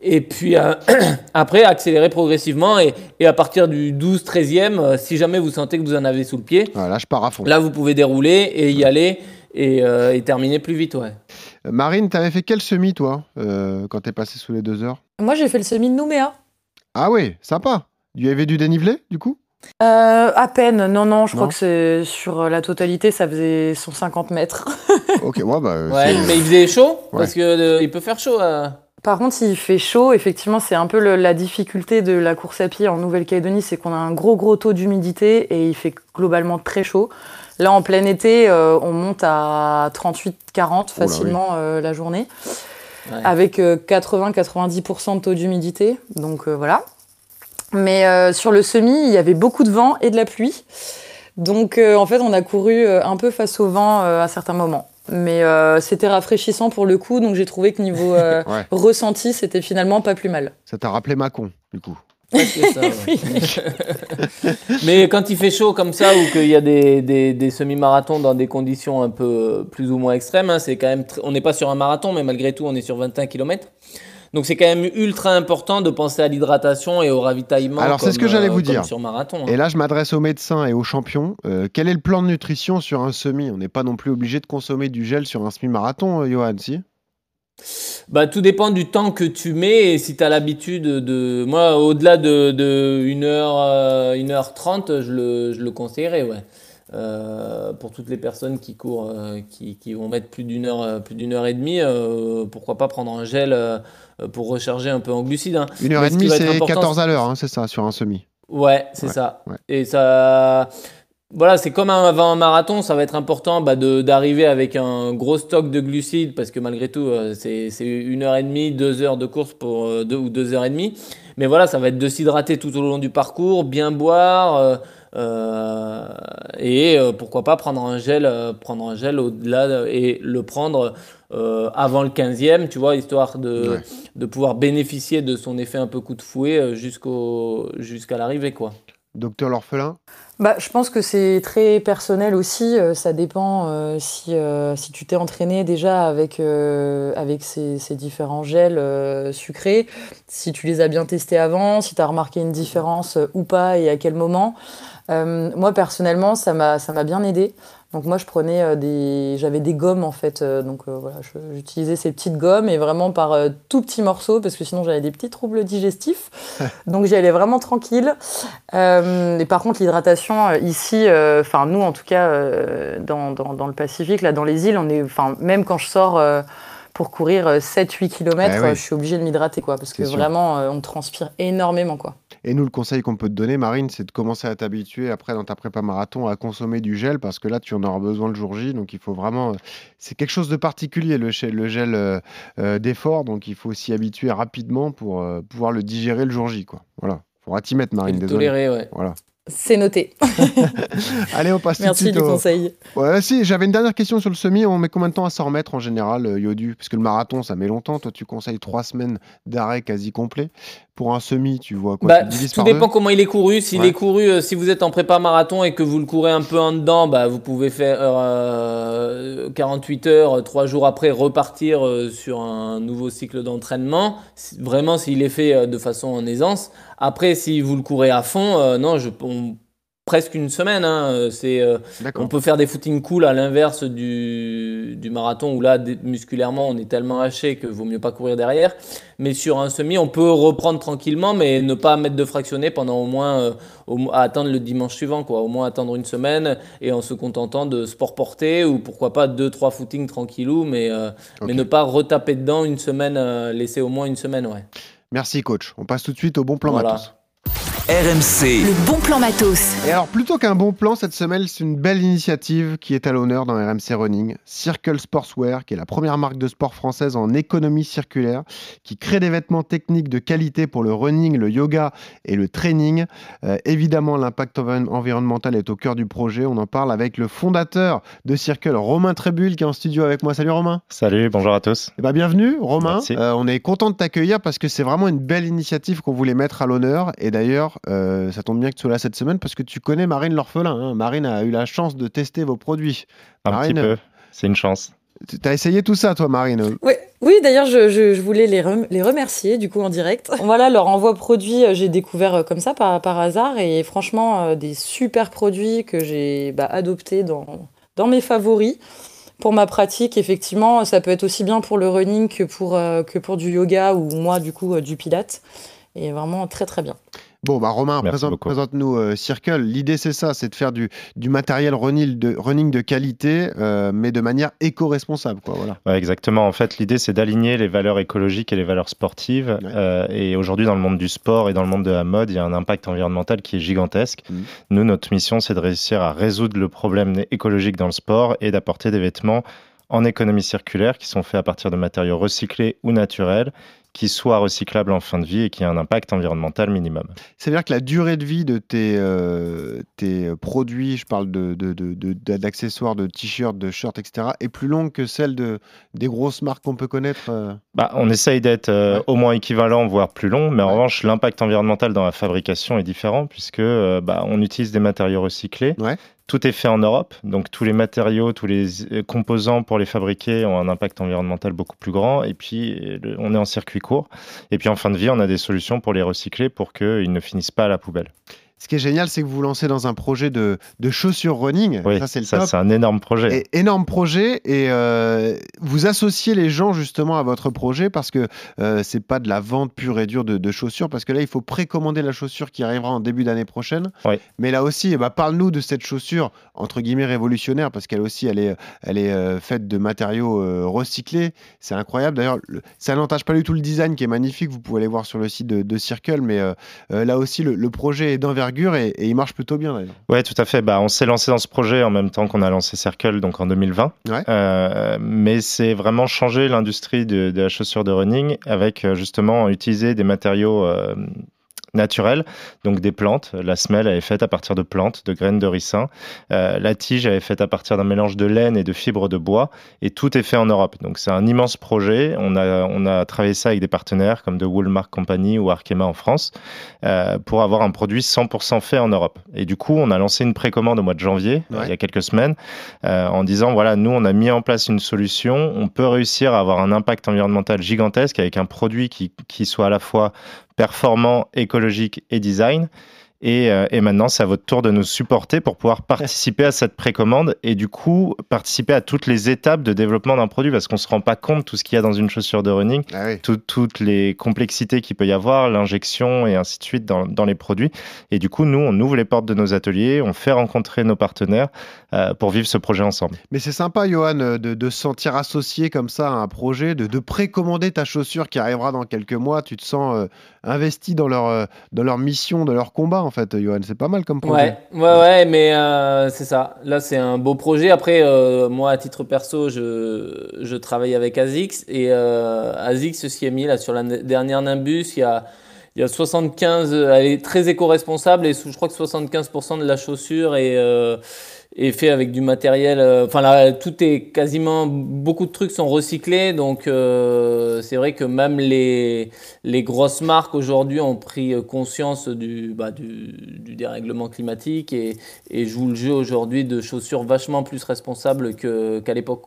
Et puis euh, après, accélérer progressivement. Et, et à partir du 12-13e, euh, si jamais vous sentez que vous en avez sous le pied, Voilà, là, je pars à fond. là, vous pouvez dérouler et y aller et, et terminer plus vite. Ouais. Marine, t'avais fait quel semi, toi, euh, quand t'es passé sous les deux heures? Moi, j'ai fait le semi de Nouméa. Ah oui, sympa. Il y avait du dénivelé, du coup? Euh, à peine, non, non, je Non crois que c'est sur la totalité, ça faisait 150 mètres. Ok, ouais, bah. Ouais, mais il faisait chaud Ouais. parce que euh, il peut faire chaud. euh. Par contre, il fait chaud, effectivement, c'est un peu le- la difficulté de la course à pied en Nouvelle-Calédonie, c'est qu'on a un gros, gros taux d'humidité et il fait globalement très chaud. Là, en plein été, euh, on monte à 38-40 Oula, facilement euh, la journée, Ouais. avec euh, 80-90% de taux d'humidité. Donc euh, voilà. Mais euh, sur le semi, il y avait beaucoup de vent et de la pluie. Donc euh, en fait, on a couru euh, un peu face au vent euh, à certains moments. Mais euh, c'était rafraîchissant pour le coup, donc j'ai trouvé que niveau euh, Ouais, ressenti, c'était finalement pas plus mal. ça t'a rappelé Macon, du coup. Presque ça, ouais. Mais quand il fait chaud comme ça ou qu'il y a des, des, des semi-marathons dans des conditions un peu plus ou moins extrêmes, hein, c'est quand même on n'est pas sur un marathon, mais malgré tout, on est sur 21 km. Donc c'est quand même ultra important de penser à l'hydratation et au ravitaillement. Alors, c'est ce que j'allais euh, vous dire. Sur marathon. hein. Et là, je m'adresse aux médecins et aux champions. Euh, quel est le plan de nutrition sur un semi? On n'est pas non plus obligé de consommer du gel sur un semi-marathon, euh, Johan, si? Bah, tout dépend du temps que tu mets et si tu as l'habitude de. Moi, au-delà de, de 1h, euh, 1h30, je le, je le conseillerais, ouais. Euh, pour toutes les personnes qui courent, euh, qui, qui vont mettre plus d'une heure, plus d'une heure et demie, pourquoi pas prendre un gel pour recharger un peu en glucides. hein. Une heure et demie, c'est important, 14 à l'heure, hein, c'est ça, sur un semi. Ouais, c'est Ouais, ça. ouais. Et ça. Voilà, c'est comme avant un marathon, ça va être important bah, de- d'arriver avec un gros stock de glucides parce que malgré tout, euh, c'est c'est une heure et demie, deux heures de course pour euh, deux ou deux heures et demie. Mais voilà, ça va être de s'hydrater tout au long du parcours, bien boire euh, euh, et euh, pourquoi pas prendre un gel, euh, prendre un gel au-delà de- et le prendre euh, avant le 15e, tu vois, histoire de, Ouais. de pouvoir bénéficier de son effet un peu coup de fouet jusqu'au jusqu'à l'arrivée, quoi. Docteur L'Orphelin? Bah, je pense que c'est très personnel aussi. euh, ça dépend euh, si, euh, si tu t'es entraîné déjà avec, ces, ces différents gels sucrés, si tu les as bien testés avant, si tu as remarqué une différence ou pas et à quel moment. Moi, personnellement, ça m'a bien aidé. Donc moi, je prenais euh, des... J'avais des gommes, en fait. euh, donc euh, voilà, j'utilisais ces petites gommes et vraiment par euh, tout petits morceaux parce que sinon j'avais des petits troubles digestifs. donc j'y allais vraiment tranquille. Euh, et par contre, l'hydratation, ici, enfin nous en tout cas, dans, dans, dans le Pacifique, là dans les îles, on est, enfin même quand je sors pour courir 7-8 km, Eh oui. je suis obligée de m'hydrater quoi, parce que sûr. vraiment, on transpire énormément quoi. Et nous, le conseil qu'on peut te donner, Marine, c'est de commencer à t'habituer après dans ta prépa marathon à consommer du gel parce que là, tu en auras besoin le jour J. Donc, il faut vraiment. euh, C'est quelque chose de particulier, le gel, le gel euh, euh, d'effort. Donc, il faut s'y habituer rapidement pour euh, pouvoir le digérer le jour J. Quoi. Voilà. Faudra t'y mettre, Et Marine. le Désolé. tolérer, ouais. Voilà. C'est noté. Allez, on passe Merci tout de du au- conseil. Ouais, si, j'avais une dernière question sur le semi. On met combien de temps à s'en remettre en général, Yodu? Parce que le marathon, ça met longtemps. Toi, tu conseilles trois semaines d'arrêt quasi complet. Pour un semi, tu vois quoi Bah, tu tout dépend deux comment il est couru. S'il Ouais. est couru, euh, si vous êtes en prépa marathon et que vous le courez un peu en dedans, bah, vous pouvez faire euh, 48 heures, trois jours après repartir euh, sur un nouveau cycle d'entraînement. Vraiment, s'il est fait euh, de façon en aisance. Après, si vous le courez à fond, euh, non, je, on- presque une semaine. hein, euh, c'est euh, on peut faire des footings cool à l'inverse du, du marathon où là, musculairement, on est tellement haché que vaut mieux pas courir derrière. Mais sur un semi, on peut reprendre tranquillement, mais ne pas mettre de fractionné pendant au moins, euh, au à attendre le dimanche suivant, quoi. Au moins attendre une semaine et en se contentant de sport porté ou pourquoi pas deux, trois footings tranquillou, mais, euh, mais ne pas retaper dedans une semaine, laisser au moins une semaine, ouais. Merci coach. On passe tout de suite au bon plan Voilà. matos. RMC, Le bon plan matos. Et alors, plutôt qu'un bon plan, cette semaine, c'est une belle initiative qui est à l'honneur dans RMC Running. Circle Sportswear, qui est la première marque de sport française en économie circulaire, qui crée des vêtements techniques de qualité pour le running, le yoga et le training. Euh, évidemment, l'impact envi- environnemental est au cœur du projet. On en parle avec le fondateur de Circle, Romain Trébul, qui est en studio avec moi. Salut Romain. Salut, bonjour à tous. Eh ben, bienvenue Romain. Merci. Euh, on est content de t'accueillir parce que c'est vraiment une belle initiative qu'on voulait mettre à l'honneur. Et d'ailleurs, euh, ça tombe bien que tu sois là cette semaine parce que tu connais Marine l'orphelin. hein. Marine a eu la chance de tester vos produits. Un Marine. petit peu, c'est une chance. Tu as essayé tout ça, toi, Marine? Oui, oui d'ailleurs, je, je- je voulais les, rem- les remercier du coup en direct. Voilà, leur envoi produit, euh, j'ai découvert euh, comme ça par, par hasard et franchement, des super produits que j'ai bah, adoptés dans, dans mes favoris. Pour ma pratique, effectivement, ça peut être aussi bien pour le running que pour, euh, que pour du yoga ou moi, du coup, euh, du pilate. Et vraiment très très bien. Bon, bah Romain, présente, présente-nous euh, Circle. L'idée, c'est ça, c'est de faire du, du matériel running de, running de qualité, euh, mais de manière éco-responsable. Quoi, voilà. Ouais, exactement. En fait, l'idée, c'est d'aligner les valeurs écologiques et les valeurs sportives. Ouais. Euh, et aujourd'hui, dans le monde du sport et dans le monde de la mode, il y a un impact environnemental qui est gigantesque. Mhm. Nous, notre mission, c'est de réussir à résoudre le problème écologique dans le sport et d'apporter des vêtements en économie circulaire qui sont faits à partir de matériaux recyclés ou naturels qui soient recyclables en fin de vie et qui aient un impact environnemental minimum. C'est-à-dire que la durée de vie de tes, euh, tes produits, je parle de, de- de- de- d'accessoires, t-shirts, de shirts, etc., est plus longue que celle de, des grosses marques qu'on peut connaître euh? Bah, on essaye d'être euh, Ouais. au moins équivalent, voire plus long, mais en Ouais. revanche, l'impact environnemental dans la fabrication est différent puisque euh, bah, on utilise des matériaux recyclés. Ouais. Tout est fait en Europe, donc tous les matériaux, tous les euh, composants pour les fabriquer ont un impact environnemental beaucoup plus grand. Et puis, on est en circuit court. Et puis, en fin de vie, on a des solutions pour les recycler pour qu'ils ne finissent pas à la poubelle. Ce qui est génial, c'est que vous vous lancez dans un projet de, de chaussures running. Oui, ça, c'est le ça, top. c'est un énorme projet. Et énorme projet et euh, vous associez les gens justement à votre projet parce que euh, c'est pas de la vente pure et dure de, de chaussures parce que là il faut précommander la chaussure qui arrivera en début d'année prochaine. Oui. Mais là aussi, eh ben, parle-nous de cette chaussure entre guillemets révolutionnaire parce qu'elle aussi elle est, elle est euh, faite de matériaux euh, recyclés. C'est incroyable. D'ailleurs, le- ça n'entache pas du tout le design qui est magnifique. Vous pouvez aller voir sur le site de, de Circle, mais là aussi le, le projet est d'envergure et, et il marche plutôt bien d'ailleurs. Ouais, tout à fait. Bah, on s'est lancé dans ce projet en même temps qu'on a lancé Circle, donc en 2020. Ouais. Euh, mais c'est vraiment changer l'industrie de, de la chaussure de running avec euh, justement utiliser des matériaux euh, naturels, donc des plantes. La semelle elle est faite à partir de plantes, de graines de ricin. Euh, la tige elle est faite à partir d'un mélange de laine et de fibres de bois. Et tout est fait en Europe. Donc c'est un immense projet. On a, on a travaillé ça avec des partenaires comme de Woolmark Company ou Arkema en France euh, pour avoir un produit 100% fait en Europe. Et du coup, on a lancé une précommande au mois de janvier, euh, Ouais. il y a quelques semaines, euh, en disant voilà, nous, on a mis en place une solution, on peut réussir à avoir un impact environnemental gigantesque avec un produit qui, qui soit à la fois performant, écologique et design. Et, euh, et maintenant, c'est à votre tour de nous supporter pour pouvoir participer à cette précommande et du coup participer à toutes les étapes de développement d'un produit parce qu'on se rend pas compte de tout ce qu'il y a dans une chaussure de running Ah oui. tout- toutes les complexités qu'il peut y avoir, l'injection et ainsi de suite dans, dans les produits. Et du coup, nous, on ouvre les portes de nos ateliers, on fait rencontrer nos partenaires euh, pour vivre ce projet ensemble. Mais c'est sympa, Johan, euh, de, de se sentir associé comme ça à un projet, de, de précommander ta chaussure qui arrivera dans quelques mois. Tu te sens euh, investi dans leur, euh, dans leur mission, dans leur combat, en fait, Johan. C'est pas mal comme projet. Ouais, ouais, ouais, mais euh, c'est ça. Là, c'est un beau projet. Après, euh, moi, à titre perso, je, je travaille avec ASICS et euh, ASICS s'y est mis là sur la dernière Nimbus. Il y a, il y a 75, elle est très éco-responsable et je crois que 75% de la chaussure est, est fait avec du matériel. euh, Enfin, là, tout est quasiment. Beaucoup de trucs sont recyclés. Donc, euh, c'est vrai que même les, les grosses marques aujourd'hui ont pris conscience du, bah, du, du dérèglement climatique et, et jouent le jeu aujourd'hui de chaussures vachement plus responsables qu'à l'époque.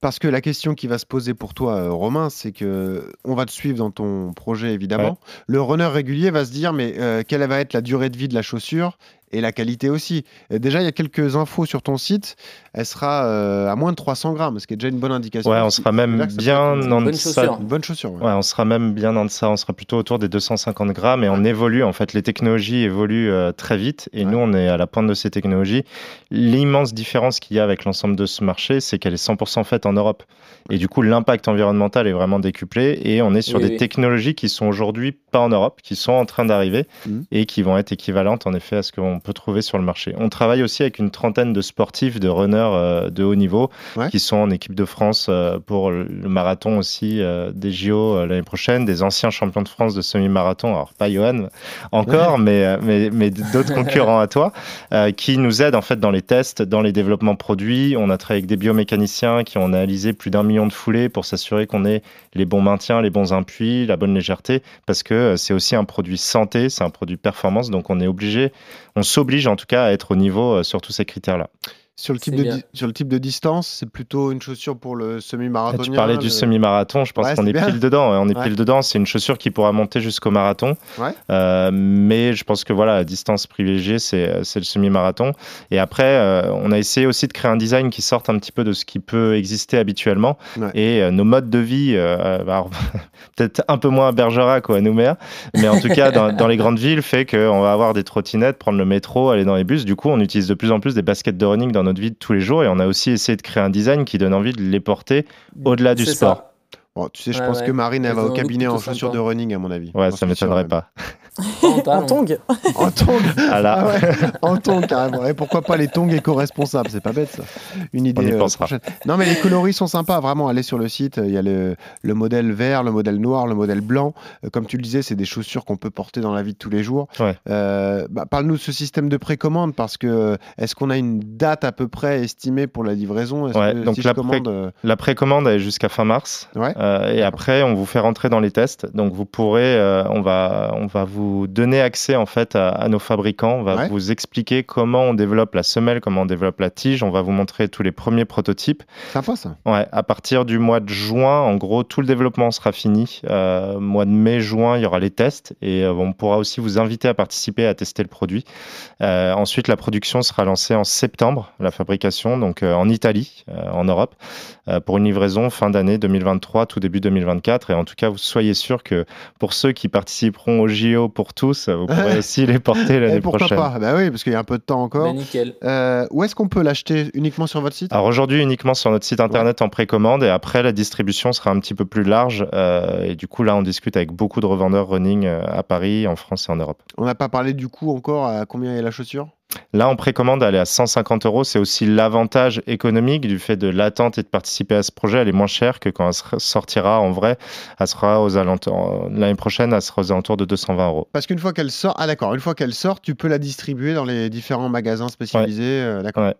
Parce que la question qui va se poser pour toi, euh, Romain, c'est que on va te suivre dans ton projet évidemment. Le runner régulier va se dire mais euh, quelle va être la durée de vie de la chaussure et la qualité aussi. Déjà, il y a quelques infos sur ton site. Elle sera euh, à moins de 300 grammes, ce qui est déjà une bonne indication. Ouais, on sera même bien en bonne deçà- chaussure. Une bonne chaussure. ouais. Ouais, on sera même bien en deçà, on sera plutôt autour des 250 grammes et on évolue. En fait, les technologies évoluent euh, très vite et Ouais. nous, on est à la pointe de ces technologies. L'immense différence qu'il y a avec l'ensemble de ce marché, c'est qu'elle est 100% faite en Europe. Et du coup, l'impact environnemental est vraiment décuplé et on est sur Oui, des oui. technologies qui sont aujourd'hui pas en Europe, qui sont en train d'arriver Mhm. et qui vont être équivalentes en effet à ce qu'on peut trouver sur le marché. On travaille aussi avec une trentaine de sportifs, de runners euh, de haut niveau Ouais. qui sont en équipe de France euh, pour le marathon aussi euh, des JO l'année prochaine, des anciens champions de France de semi-marathon, alors pas Johan encore, mais, mais, mais d'autres concurrents à toi, qui nous aident en fait dans les tests, dans les développements produits. On a travaillé avec des biomécaniciens qui ont plus d'un million de foulées pour s'assurer qu'on ait les bons maintiens, les bons appuis, la bonne légèreté, parce que euh, c'est aussi un produit santé, c'est un produit performance, donc on est obligé, on s'oblige en tout cas à être au niveau euh, sur tous ces critères-là. Sur le type de sur le type de distance, c'est plutôt une chaussure pour le Ah, semi-marathonien. Tu parlais du semi-marathon, je pense Ouais, qu'on est pile dedans. On est Ouais. pile dedans. C'est une chaussure qui pourra monter jusqu'au marathon. Ouais. Euh, mais je pense que voilà, la distance privilégiée, c'est c'est le semi-marathon. Et après, euh, on a essayé aussi de créer un design qui sorte un petit peu de ce qui peut exister habituellement. Ouais. Et euh, nos modes de vie, euh, alors, peut-être un peu moins à Bergerac ou à Nouméa, mais en tout cas, dans, dans les grandes villes, fait qu'on va avoir des trottinettes, prendre le métro, aller dans les bus. Du coup, on utilise de plus en plus des baskets de running dans notre vie de tous les jours. Et on a aussi essayé de créer un design qui donne envie de les porter au-delà du sport. ça. Bon, tu sais, je Ouais, pense ouais. que Marine, elle va au cabinet en chaussures de running, à mon avis. Ouais, J'en ça m'étonnerait pas. En En tongue. En tongs Ah là. Ah ouais, en tongs carrément. Et pourquoi pas les tongs éco-responsables? C'est pas bête ça. Une idée. On y euh, pensera. prochaine. Non, mais les coloris sont sympas. Vraiment, allez sur le site. Il y a le, le modèle vert, le modèle noir, le modèle blanc. Euh, comme tu le disais, c'est des chaussures qu'on peut porter dans la vie de tous les jours. Ouais. Euh, bah, Parle-nous de ce système de précommande parce que euh, est-ce qu'on a une date à peu près estimée pour la livraison? Que donc si la je commande, euh, La précommande est jusqu'à fin mars. Ouais. Euh, et après, on vous fait rentrer dans les tests. Donc, vous pourrez, euh, on, va, on va vous donner accès en fait à, à nos fabricants. On va Ouais. vous expliquer comment on développe la semelle, comment on développe la tige. On va vous montrer tous les premiers prototypes. sympa ça. Ouais, à partir du mois de juin, en gros, tout le développement sera fini. Euh, mois de mai, juin, il y aura les tests et euh, on pourra aussi vous inviter à participer à tester le produit. Euh, ensuite, la production sera lancée en septembre, la fabrication, donc euh, en Italie, euh, en Europe, euh, pour une livraison fin d'année 2023, tout début 2024. Et en tout cas, vous soyez sûr que pour ceux qui participeront au JO pour tous, vous pourrez aussi les porter Et l'année pourquoi prochaine. pas? Bah oui, parce qu'il y a un peu de temps encore. Nickel. Euh, où est-ce qu'on peut l'acheter? Uniquement sur votre site? Alors aujourd'hui uniquement sur notre site internet en précommande et après la distribution sera un petit peu plus large euh, et du coup là on discute avec beaucoup de revendeurs running euh, à Paris, en France et en Europe. On n'a pas parlé du coût encore à combien est la chaussure? Là en précommande elle est à 150 euros, c'est aussi l'avantage économique du fait de l'attente et de participer à ce projet, elle est moins chère que quand elle sortira en vrai, elle sera aux alentours l'année prochaine elle sera aux alentours de 220 euros. Parce qu'une fois qu'elle sort, ah d'accord, une fois qu'elle sort, tu peux la distribuer dans les différents magasins spécialisés. euh, d'accord. Ouais,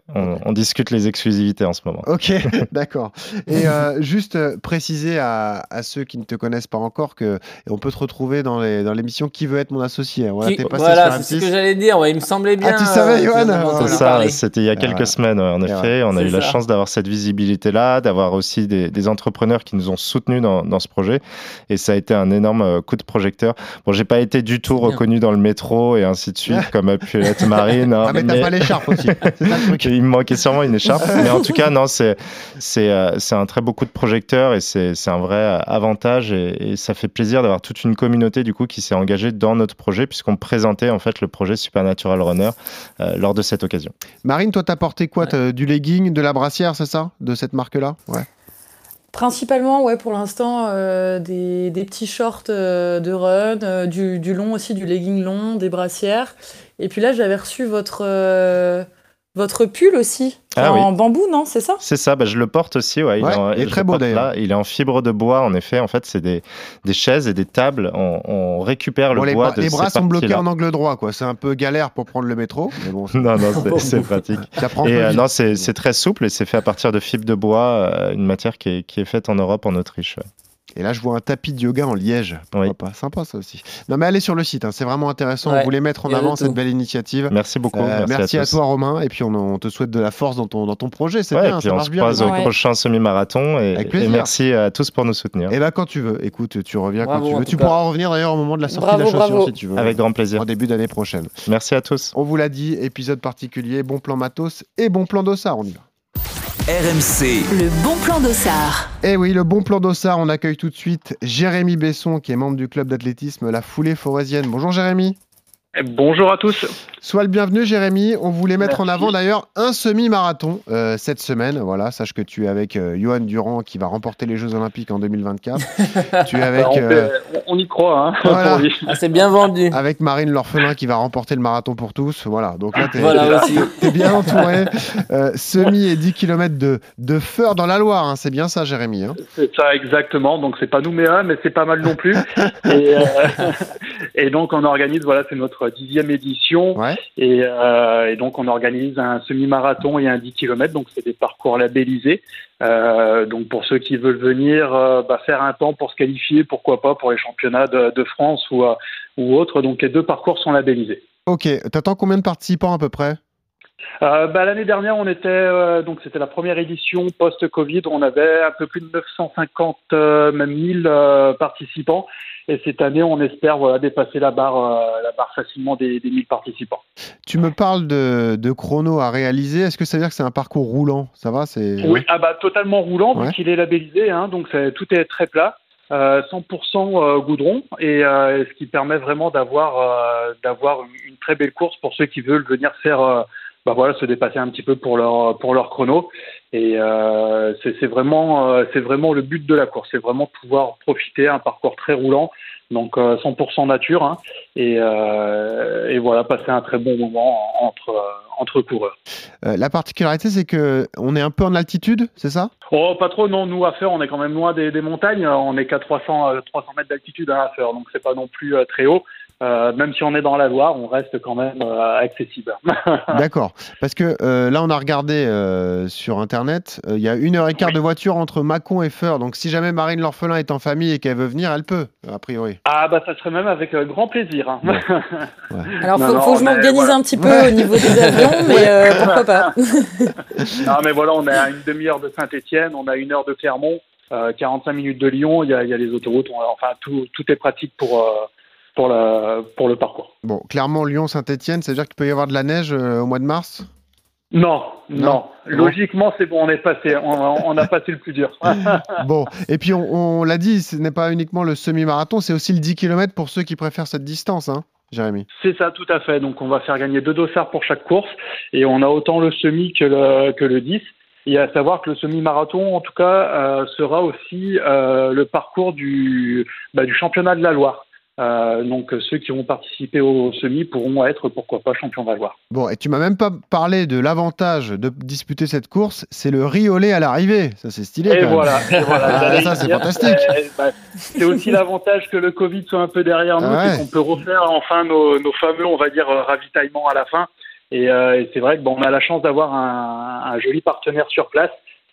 on, discute les exclusivités en ce moment. Ok, d'accord. Et euh, juste euh, préciser à, à ceux qui ne te connaissent pas encore que on peut te retrouver dans les dans l'émission Qui veut être mon associé? Voilà, Qui- t'es passé voilà, sur c'est ce M6. que j'allais dire. Ouais, il me semblait bien. tu savais, euh, Johan C'est ça, c'était il y a quelques semaines, ouais, en Et effet. On a eu la chance d'avoir cette visibilité-là, d'avoir aussi des, des entrepreneurs qui nous ont soutenus dans, dans ce projet. Et ça a été un énorme euh, coup de projecteur. Bon, j'ai pas été du tout reconnu dans le métro et ainsi de suite, comme a pu Marine. hein, Ah mais t'as pas l'écharpe aussi. Il me manquait sûrement une écharpe. mais en tout cas, non, c'est c'est euh, c'est un très beau coup de projecteur et c'est c'est un vrai avantage et, et ça fait plaisir d'avoir toute une communauté du coup qui s'est engagée dans notre projet puisqu'on présentait en fait le projet Supernatural Runner lors de cette occasion. Marine, toi t'as porté quoi Ouais. Du legging, de la brassière, c'est ça De cette marque-là? Ouais. Principalement, ouais, pour l'instant, euh, des, des petits shorts euh, de run, euh, du, du long aussi, du legging long, des brassières. Et puis là, j'avais reçu votre, euh, votre pull aussi, Ah en bambou, non C'est ça? C'est ça, bah, je le porte aussi. Ouais, Ouais, en- il est très beau, d'ailleurs. là. Il est en fibre de bois, en effet. En fait, c'est des, des chaises et des tables. On, on récupère le les bois bras, de les ces bras sont bloqués en angle droit, quoi. C'est un peu galère pour prendre le métro, mais bon, Non, non, c'est- pratique. ça prend Et peu euh, non, c'est c'est très souple et c'est fait à partir de fibres de bois, euh, une matière qui est, qui est faite en Europe, en Autriche. Et là, je vois un tapis de yoga en liège. Pourquoi Oui. pas? Sympa, ça aussi. Non, mais allez sur le site, hein, c'est vraiment intéressant. Ouais, On voulait mettre en avant cette belle initiative. Merci beaucoup. Euh, merci, à, toi, Romain. Et puis, on, on te souhaite de la force dans ton, dans ton projet. C'est Ouais, bien, et puis ça on marche se bien. croise au Ouais. prochain semi-marathon. Et, Avec plaisir. et merci à tous pour nous soutenir. Et bah, quand tu veux. Écoute, tu reviens Bravo, quand tu veux. Tu cas. pourras revenir d'ailleurs au moment de la sortie Bravo, de la chaussure bravo. si tu veux. Avec grand plaisir. En début d'année prochaine. Merci à tous. On vous l'a dit, épisode particulier, bon plan matos et bon plan d'ossard. On y va. RMC, Le bon plan d'Ossard. Eh oui, le bon plan d'ossard, on accueille tout de suite Jérémy Besson, qui est membre du club d'athlétisme La Foulée Forésienne. Bonjour Jérémy. Bonjour à tous. Sois le bienvenu, Jérémy. On voulait mettre en avant d'ailleurs un semi-marathon euh, cette semaine. Voilà, sache que tu es avec euh, Johan Durand qui va remporter les Jeux Olympiques en 2024. tu es avec, Bah, on, euh, on- on y croit. Hein, Voilà. Ah, c'est bien vendu. avec Marine L'Orphelin qui va remporter le marathon pour tous. Voilà, donc là, t'es Voilà aussi. t'es bien entouré. Euh, semi et 10 km de, de feur dans la Loire. hein. C'est bien ça, Jérémy. hein. C'est ça exactement. Donc c'est pas Nouméa, mais c'est pas mal non plus. et, euh, et donc on organise, voilà, c'est notre dixième édition. Ouais. Et, euh, et donc on organise un semi-marathon et un 10 km. Donc c'est des parcours labellisés. Euh, donc pour ceux qui veulent venir euh, bah, faire un temps pour se qualifier, pourquoi pas pour les championnats de, France ou, ou autres. Donc les deux parcours sont labellisés. Ok, t'attends combien de participants à peu près? Euh, bah, L'année dernière, on était euh, donc c'était la première édition post-Covid. On avait un peu plus de 950, euh, même 1000 euh, participants. Et cette année, on espère voilà, dépasser la barre, la barre facilement des, des 1000 participants. Tu me parles de, de chrono à réaliser. Est-ce que ça veut dire que c'est un parcours roulant? Ça va c'est... Oui, ah bah totalement roulant Ouais. vu qu'il est labellisé. Hein, donc c'est- tout est très plat. Euh, 100% euh, goudron et ce qui permet vraiment d'avoir d'avoir une, très belle course pour ceux qui veulent venir faire bah voilà se dépasser un petit peu pour leur pour leur chrono. Et euh, c'est vraiment euh, c'est vraiment le but de la course. C'est vraiment pouvoir profiter un parcours très roulant. Donc euh, 100% nature hein, et, euh, et voilà passer un très bon moment entre euh, entre coureurs. Euh, la particularité, c'est que on est un peu en altitude, c'est ça? Oh, pas trop, non. Nous, à faire, on est quand même loin des, des montagnes. On est qu'à 300, euh, 300 mètres d'altitude hein, à faire, donc c'est pas non plus euh, très haut. Euh, même si on est dans la Loire, on reste quand même euh, accessible. D'accord. Parce que euh, là, on a regardé euh, sur Internet, euh, il y a une heure et quart Oui. de voiture entre Mâcon et Feur. Donc, si jamais Marine L'Orphelin est en famille et qu'elle veut venir, elle peut, a priori. ah, bah, ça serait même avec euh, grand plaisir. hein. Alors, Non, faut, non, faut que je m'organise voilà. un petit peu au niveau des avions, mais euh, pourquoi pas. non, mais voilà, on est à une demi-heure de Saint-Etienne, on a une heure de Clermont, euh, 45 minutes de Lyon. Il y a, il y a les autoroutes. On- enfin, tout, tout est pratique pour, euh, pour, la, pour le parcours. Bon, clairement, Lyon, Saint-Etienne, ça veut dire qu'il peut y avoir de la neige euh, au mois de mars? Non, Non. non. Logiquement, c'est bon, on est passé. On, on a passé le plus dur. Bon, et puis on, on l'a dit, ce n'est pas uniquement le semi-marathon, c'est aussi le 10 km pour ceux qui préfèrent cette distance, hein, Jérémy. C'est ça, tout à fait. Donc, on va faire gagner deux dossards pour chaque course. Et on a autant le semi que le, que le 10. Et à savoir que le semi-marathon, en tout cas, euh, sera aussi euh, le parcours du, bah, du championnat de la Loire. Euh, donc, ceux qui vont participer au semi pourront être, pourquoi pas, champions de la Loire. Bon, et tu m'as même pas parlé de l'avantage de disputer cette course, c'est le lait à l'arrivée. Ça, c'est stylé. Et quand même. voilà. et voilà, Ah, ça, c'est fantastique. Euh, bah, c'est aussi l'avantage que le Covid soit un peu derrière nous, Ah ouais. qu'on peut refaire enfin nos, nos fameux, on va dire, ravitaillements à la fin. Et, euh, et c'est vrai que bon, on a la chance d'avoir un, un joli partenaire sur place,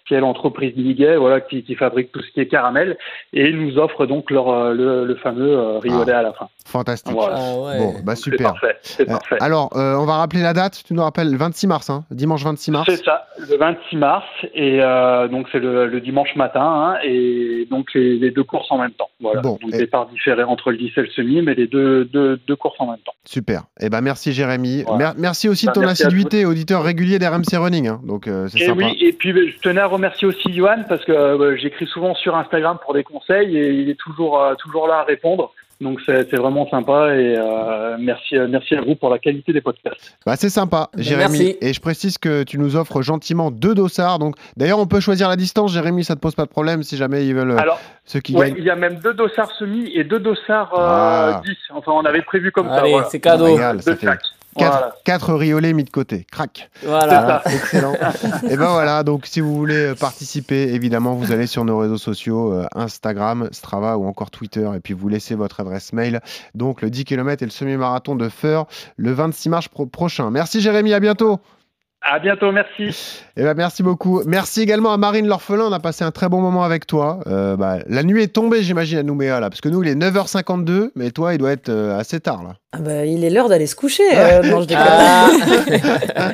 qui est l'entreprise Miguet, voilà, qui, qui fabrique tout ce qui est caramel, et ils nous offrent donc leur, euh, le, le fameux euh, au Ah. à la fin. Fantastique. Voilà. Ah ouais. Bon, bah C'est super. parfait. C'est Euh, parfait. alors, euh, on va rappeler la date. Tu nous rappelles le 26 mars, hein, dimanche 26 mars. C'est ça, le 26 mars, et euh, donc c'est le, le dimanche matin, hein, et donc les, les deux courses en même temps. Voilà. Bon, donc et- départ différé entre le 10 et le semi, mais les deux, deux, deux courses en même temps. Super. Eh ben merci Jérémy. Voilà. Mer- merci aussi de Bah, ton assiduité, auditeur régulier d'RMC Running. hein. Donc euh, c'est Et sympa. oui, et puis ben, je tenais à remercier aussi Johan parce que euh, j'écris souvent sur Instagram pour des conseils et il est toujours euh, toujours là à répondre. Donc c'est vraiment sympa et euh, merci merci à vous pour la qualité des podcasts. Bah, c'est sympa, Jérémy. Merci. Et je précise que tu nous offres gentiment deux dossards. Donc d'ailleurs, on peut choisir la distance. Jérémy, ça te pose pas de problème si jamais ils veulent Alors ceux qui ouais, gagnent. il y a même deux dossards semi et deux dossards euh, Ah. 10. Enfin on avait prévu comme ça. Voilà. c'est cadeau. Régal, ça Deux fait- sacs. 4, Voilà. riolets mis de côté. Crac. Voilà. Excellent. et ben voilà, donc si vous voulez euh, participer, évidemment, vous allez sur nos réseaux sociaux, euh, Instagram, Strava ou encore Twitter, et puis vous laissez votre adresse mail. Donc le 10 km et le semi-marathon de Feur le 26 mars pro- prochain. Merci Jérémy, à bientôt. À bientôt, merci. Eh ben, merci beaucoup. Merci également à Marine L'Orphelin. On a passé un très bon moment avec toi. Euh, bah, la nuit est tombée, j'imagine, à Nouméa, là. Parce que nous, il est 9h52, mais toi, il doit être euh, assez tard, là. Ah bah, il est l'heure d'aller se coucher. euh, non, je déconne. Ah.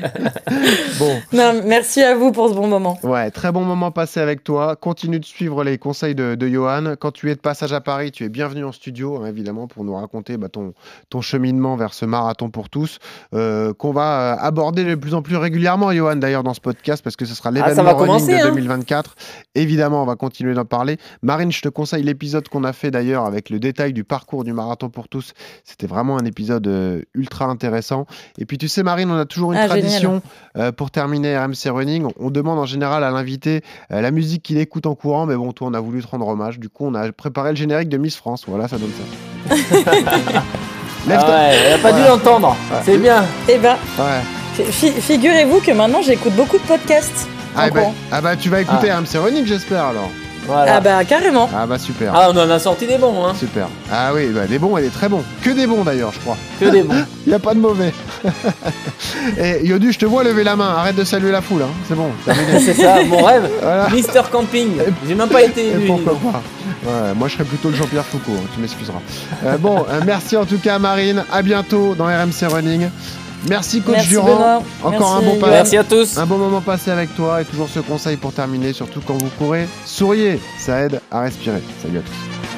Bon. Non, merci à vous pour ce bon moment. Ouais, très bon moment passé avec toi. Continue de suivre les conseils de, de Johan. Quand tu es de passage à Paris, tu es bienvenu en studio, hein, évidemment, pour nous raconter bah, ton, ton cheminement vers ce marathon pour tous, euh, qu'on va euh, aborder de plus en plus régulièrement, Johan, d'ailleurs, dans ce podcast, parce que ce sera Ah, l'événement running commencer, de hein. 2024. Évidemment, on va continuer d'en parler. Marine, je te conseille l'épisode qu'on a fait d'ailleurs avec le détail du parcours du marathon pour tous. C'était vraiment un épisode euh, ultra intéressant. Et puis, tu sais, Marine, on a toujours une Ah, tradition euh, pour terminer RMC Running. On, on demande en général à l'invité euh, la musique qu'il écoute en courant, mais bon, toi, on a voulu te rendre hommage. Du coup, on a préparé le générique de Miss France. Voilà, ça donne ça. Ah ouais, elle a pas dû l'entendre. Ouais. C'est bien. Eh ben, Ouais. fi- figurez-vous que maintenant j'écoute beaucoup de podcasts. Ah, en bah, courant. ah bah, tu vas écouter RMC Running, j'espère alors. Voilà. Ah bah carrément. Ah bah, super. Ah, on en a sorti des bons, hein. Super. Ah oui, bah, des bons et des très bons. Que des bons d'ailleurs, je crois. Que des bons. Il n'y a pas de mauvais. et Yodu, je te vois lever la main. Arrête de saluer la foule. hein. C'est bon. C'est ça, mon rêve. Voilà. Mister Camping. J'ai même pas été Et élu. pourquoi pas Ouais, Moi, je serais plutôt le Jean-Pierre Foucault, hein, tu m'excuseras. Euh, bon, euh, merci en tout cas, Marine. À bientôt dans RMC Running. Merci, coach Merci, Durand. Benoît. Encore Merci, un bon pas. Johan. Merci à tous. Un bon moment passé avec toi et toujours ce conseil pour terminer, surtout quand vous courez. Souriez, ça aide à respirer. Salut à tous.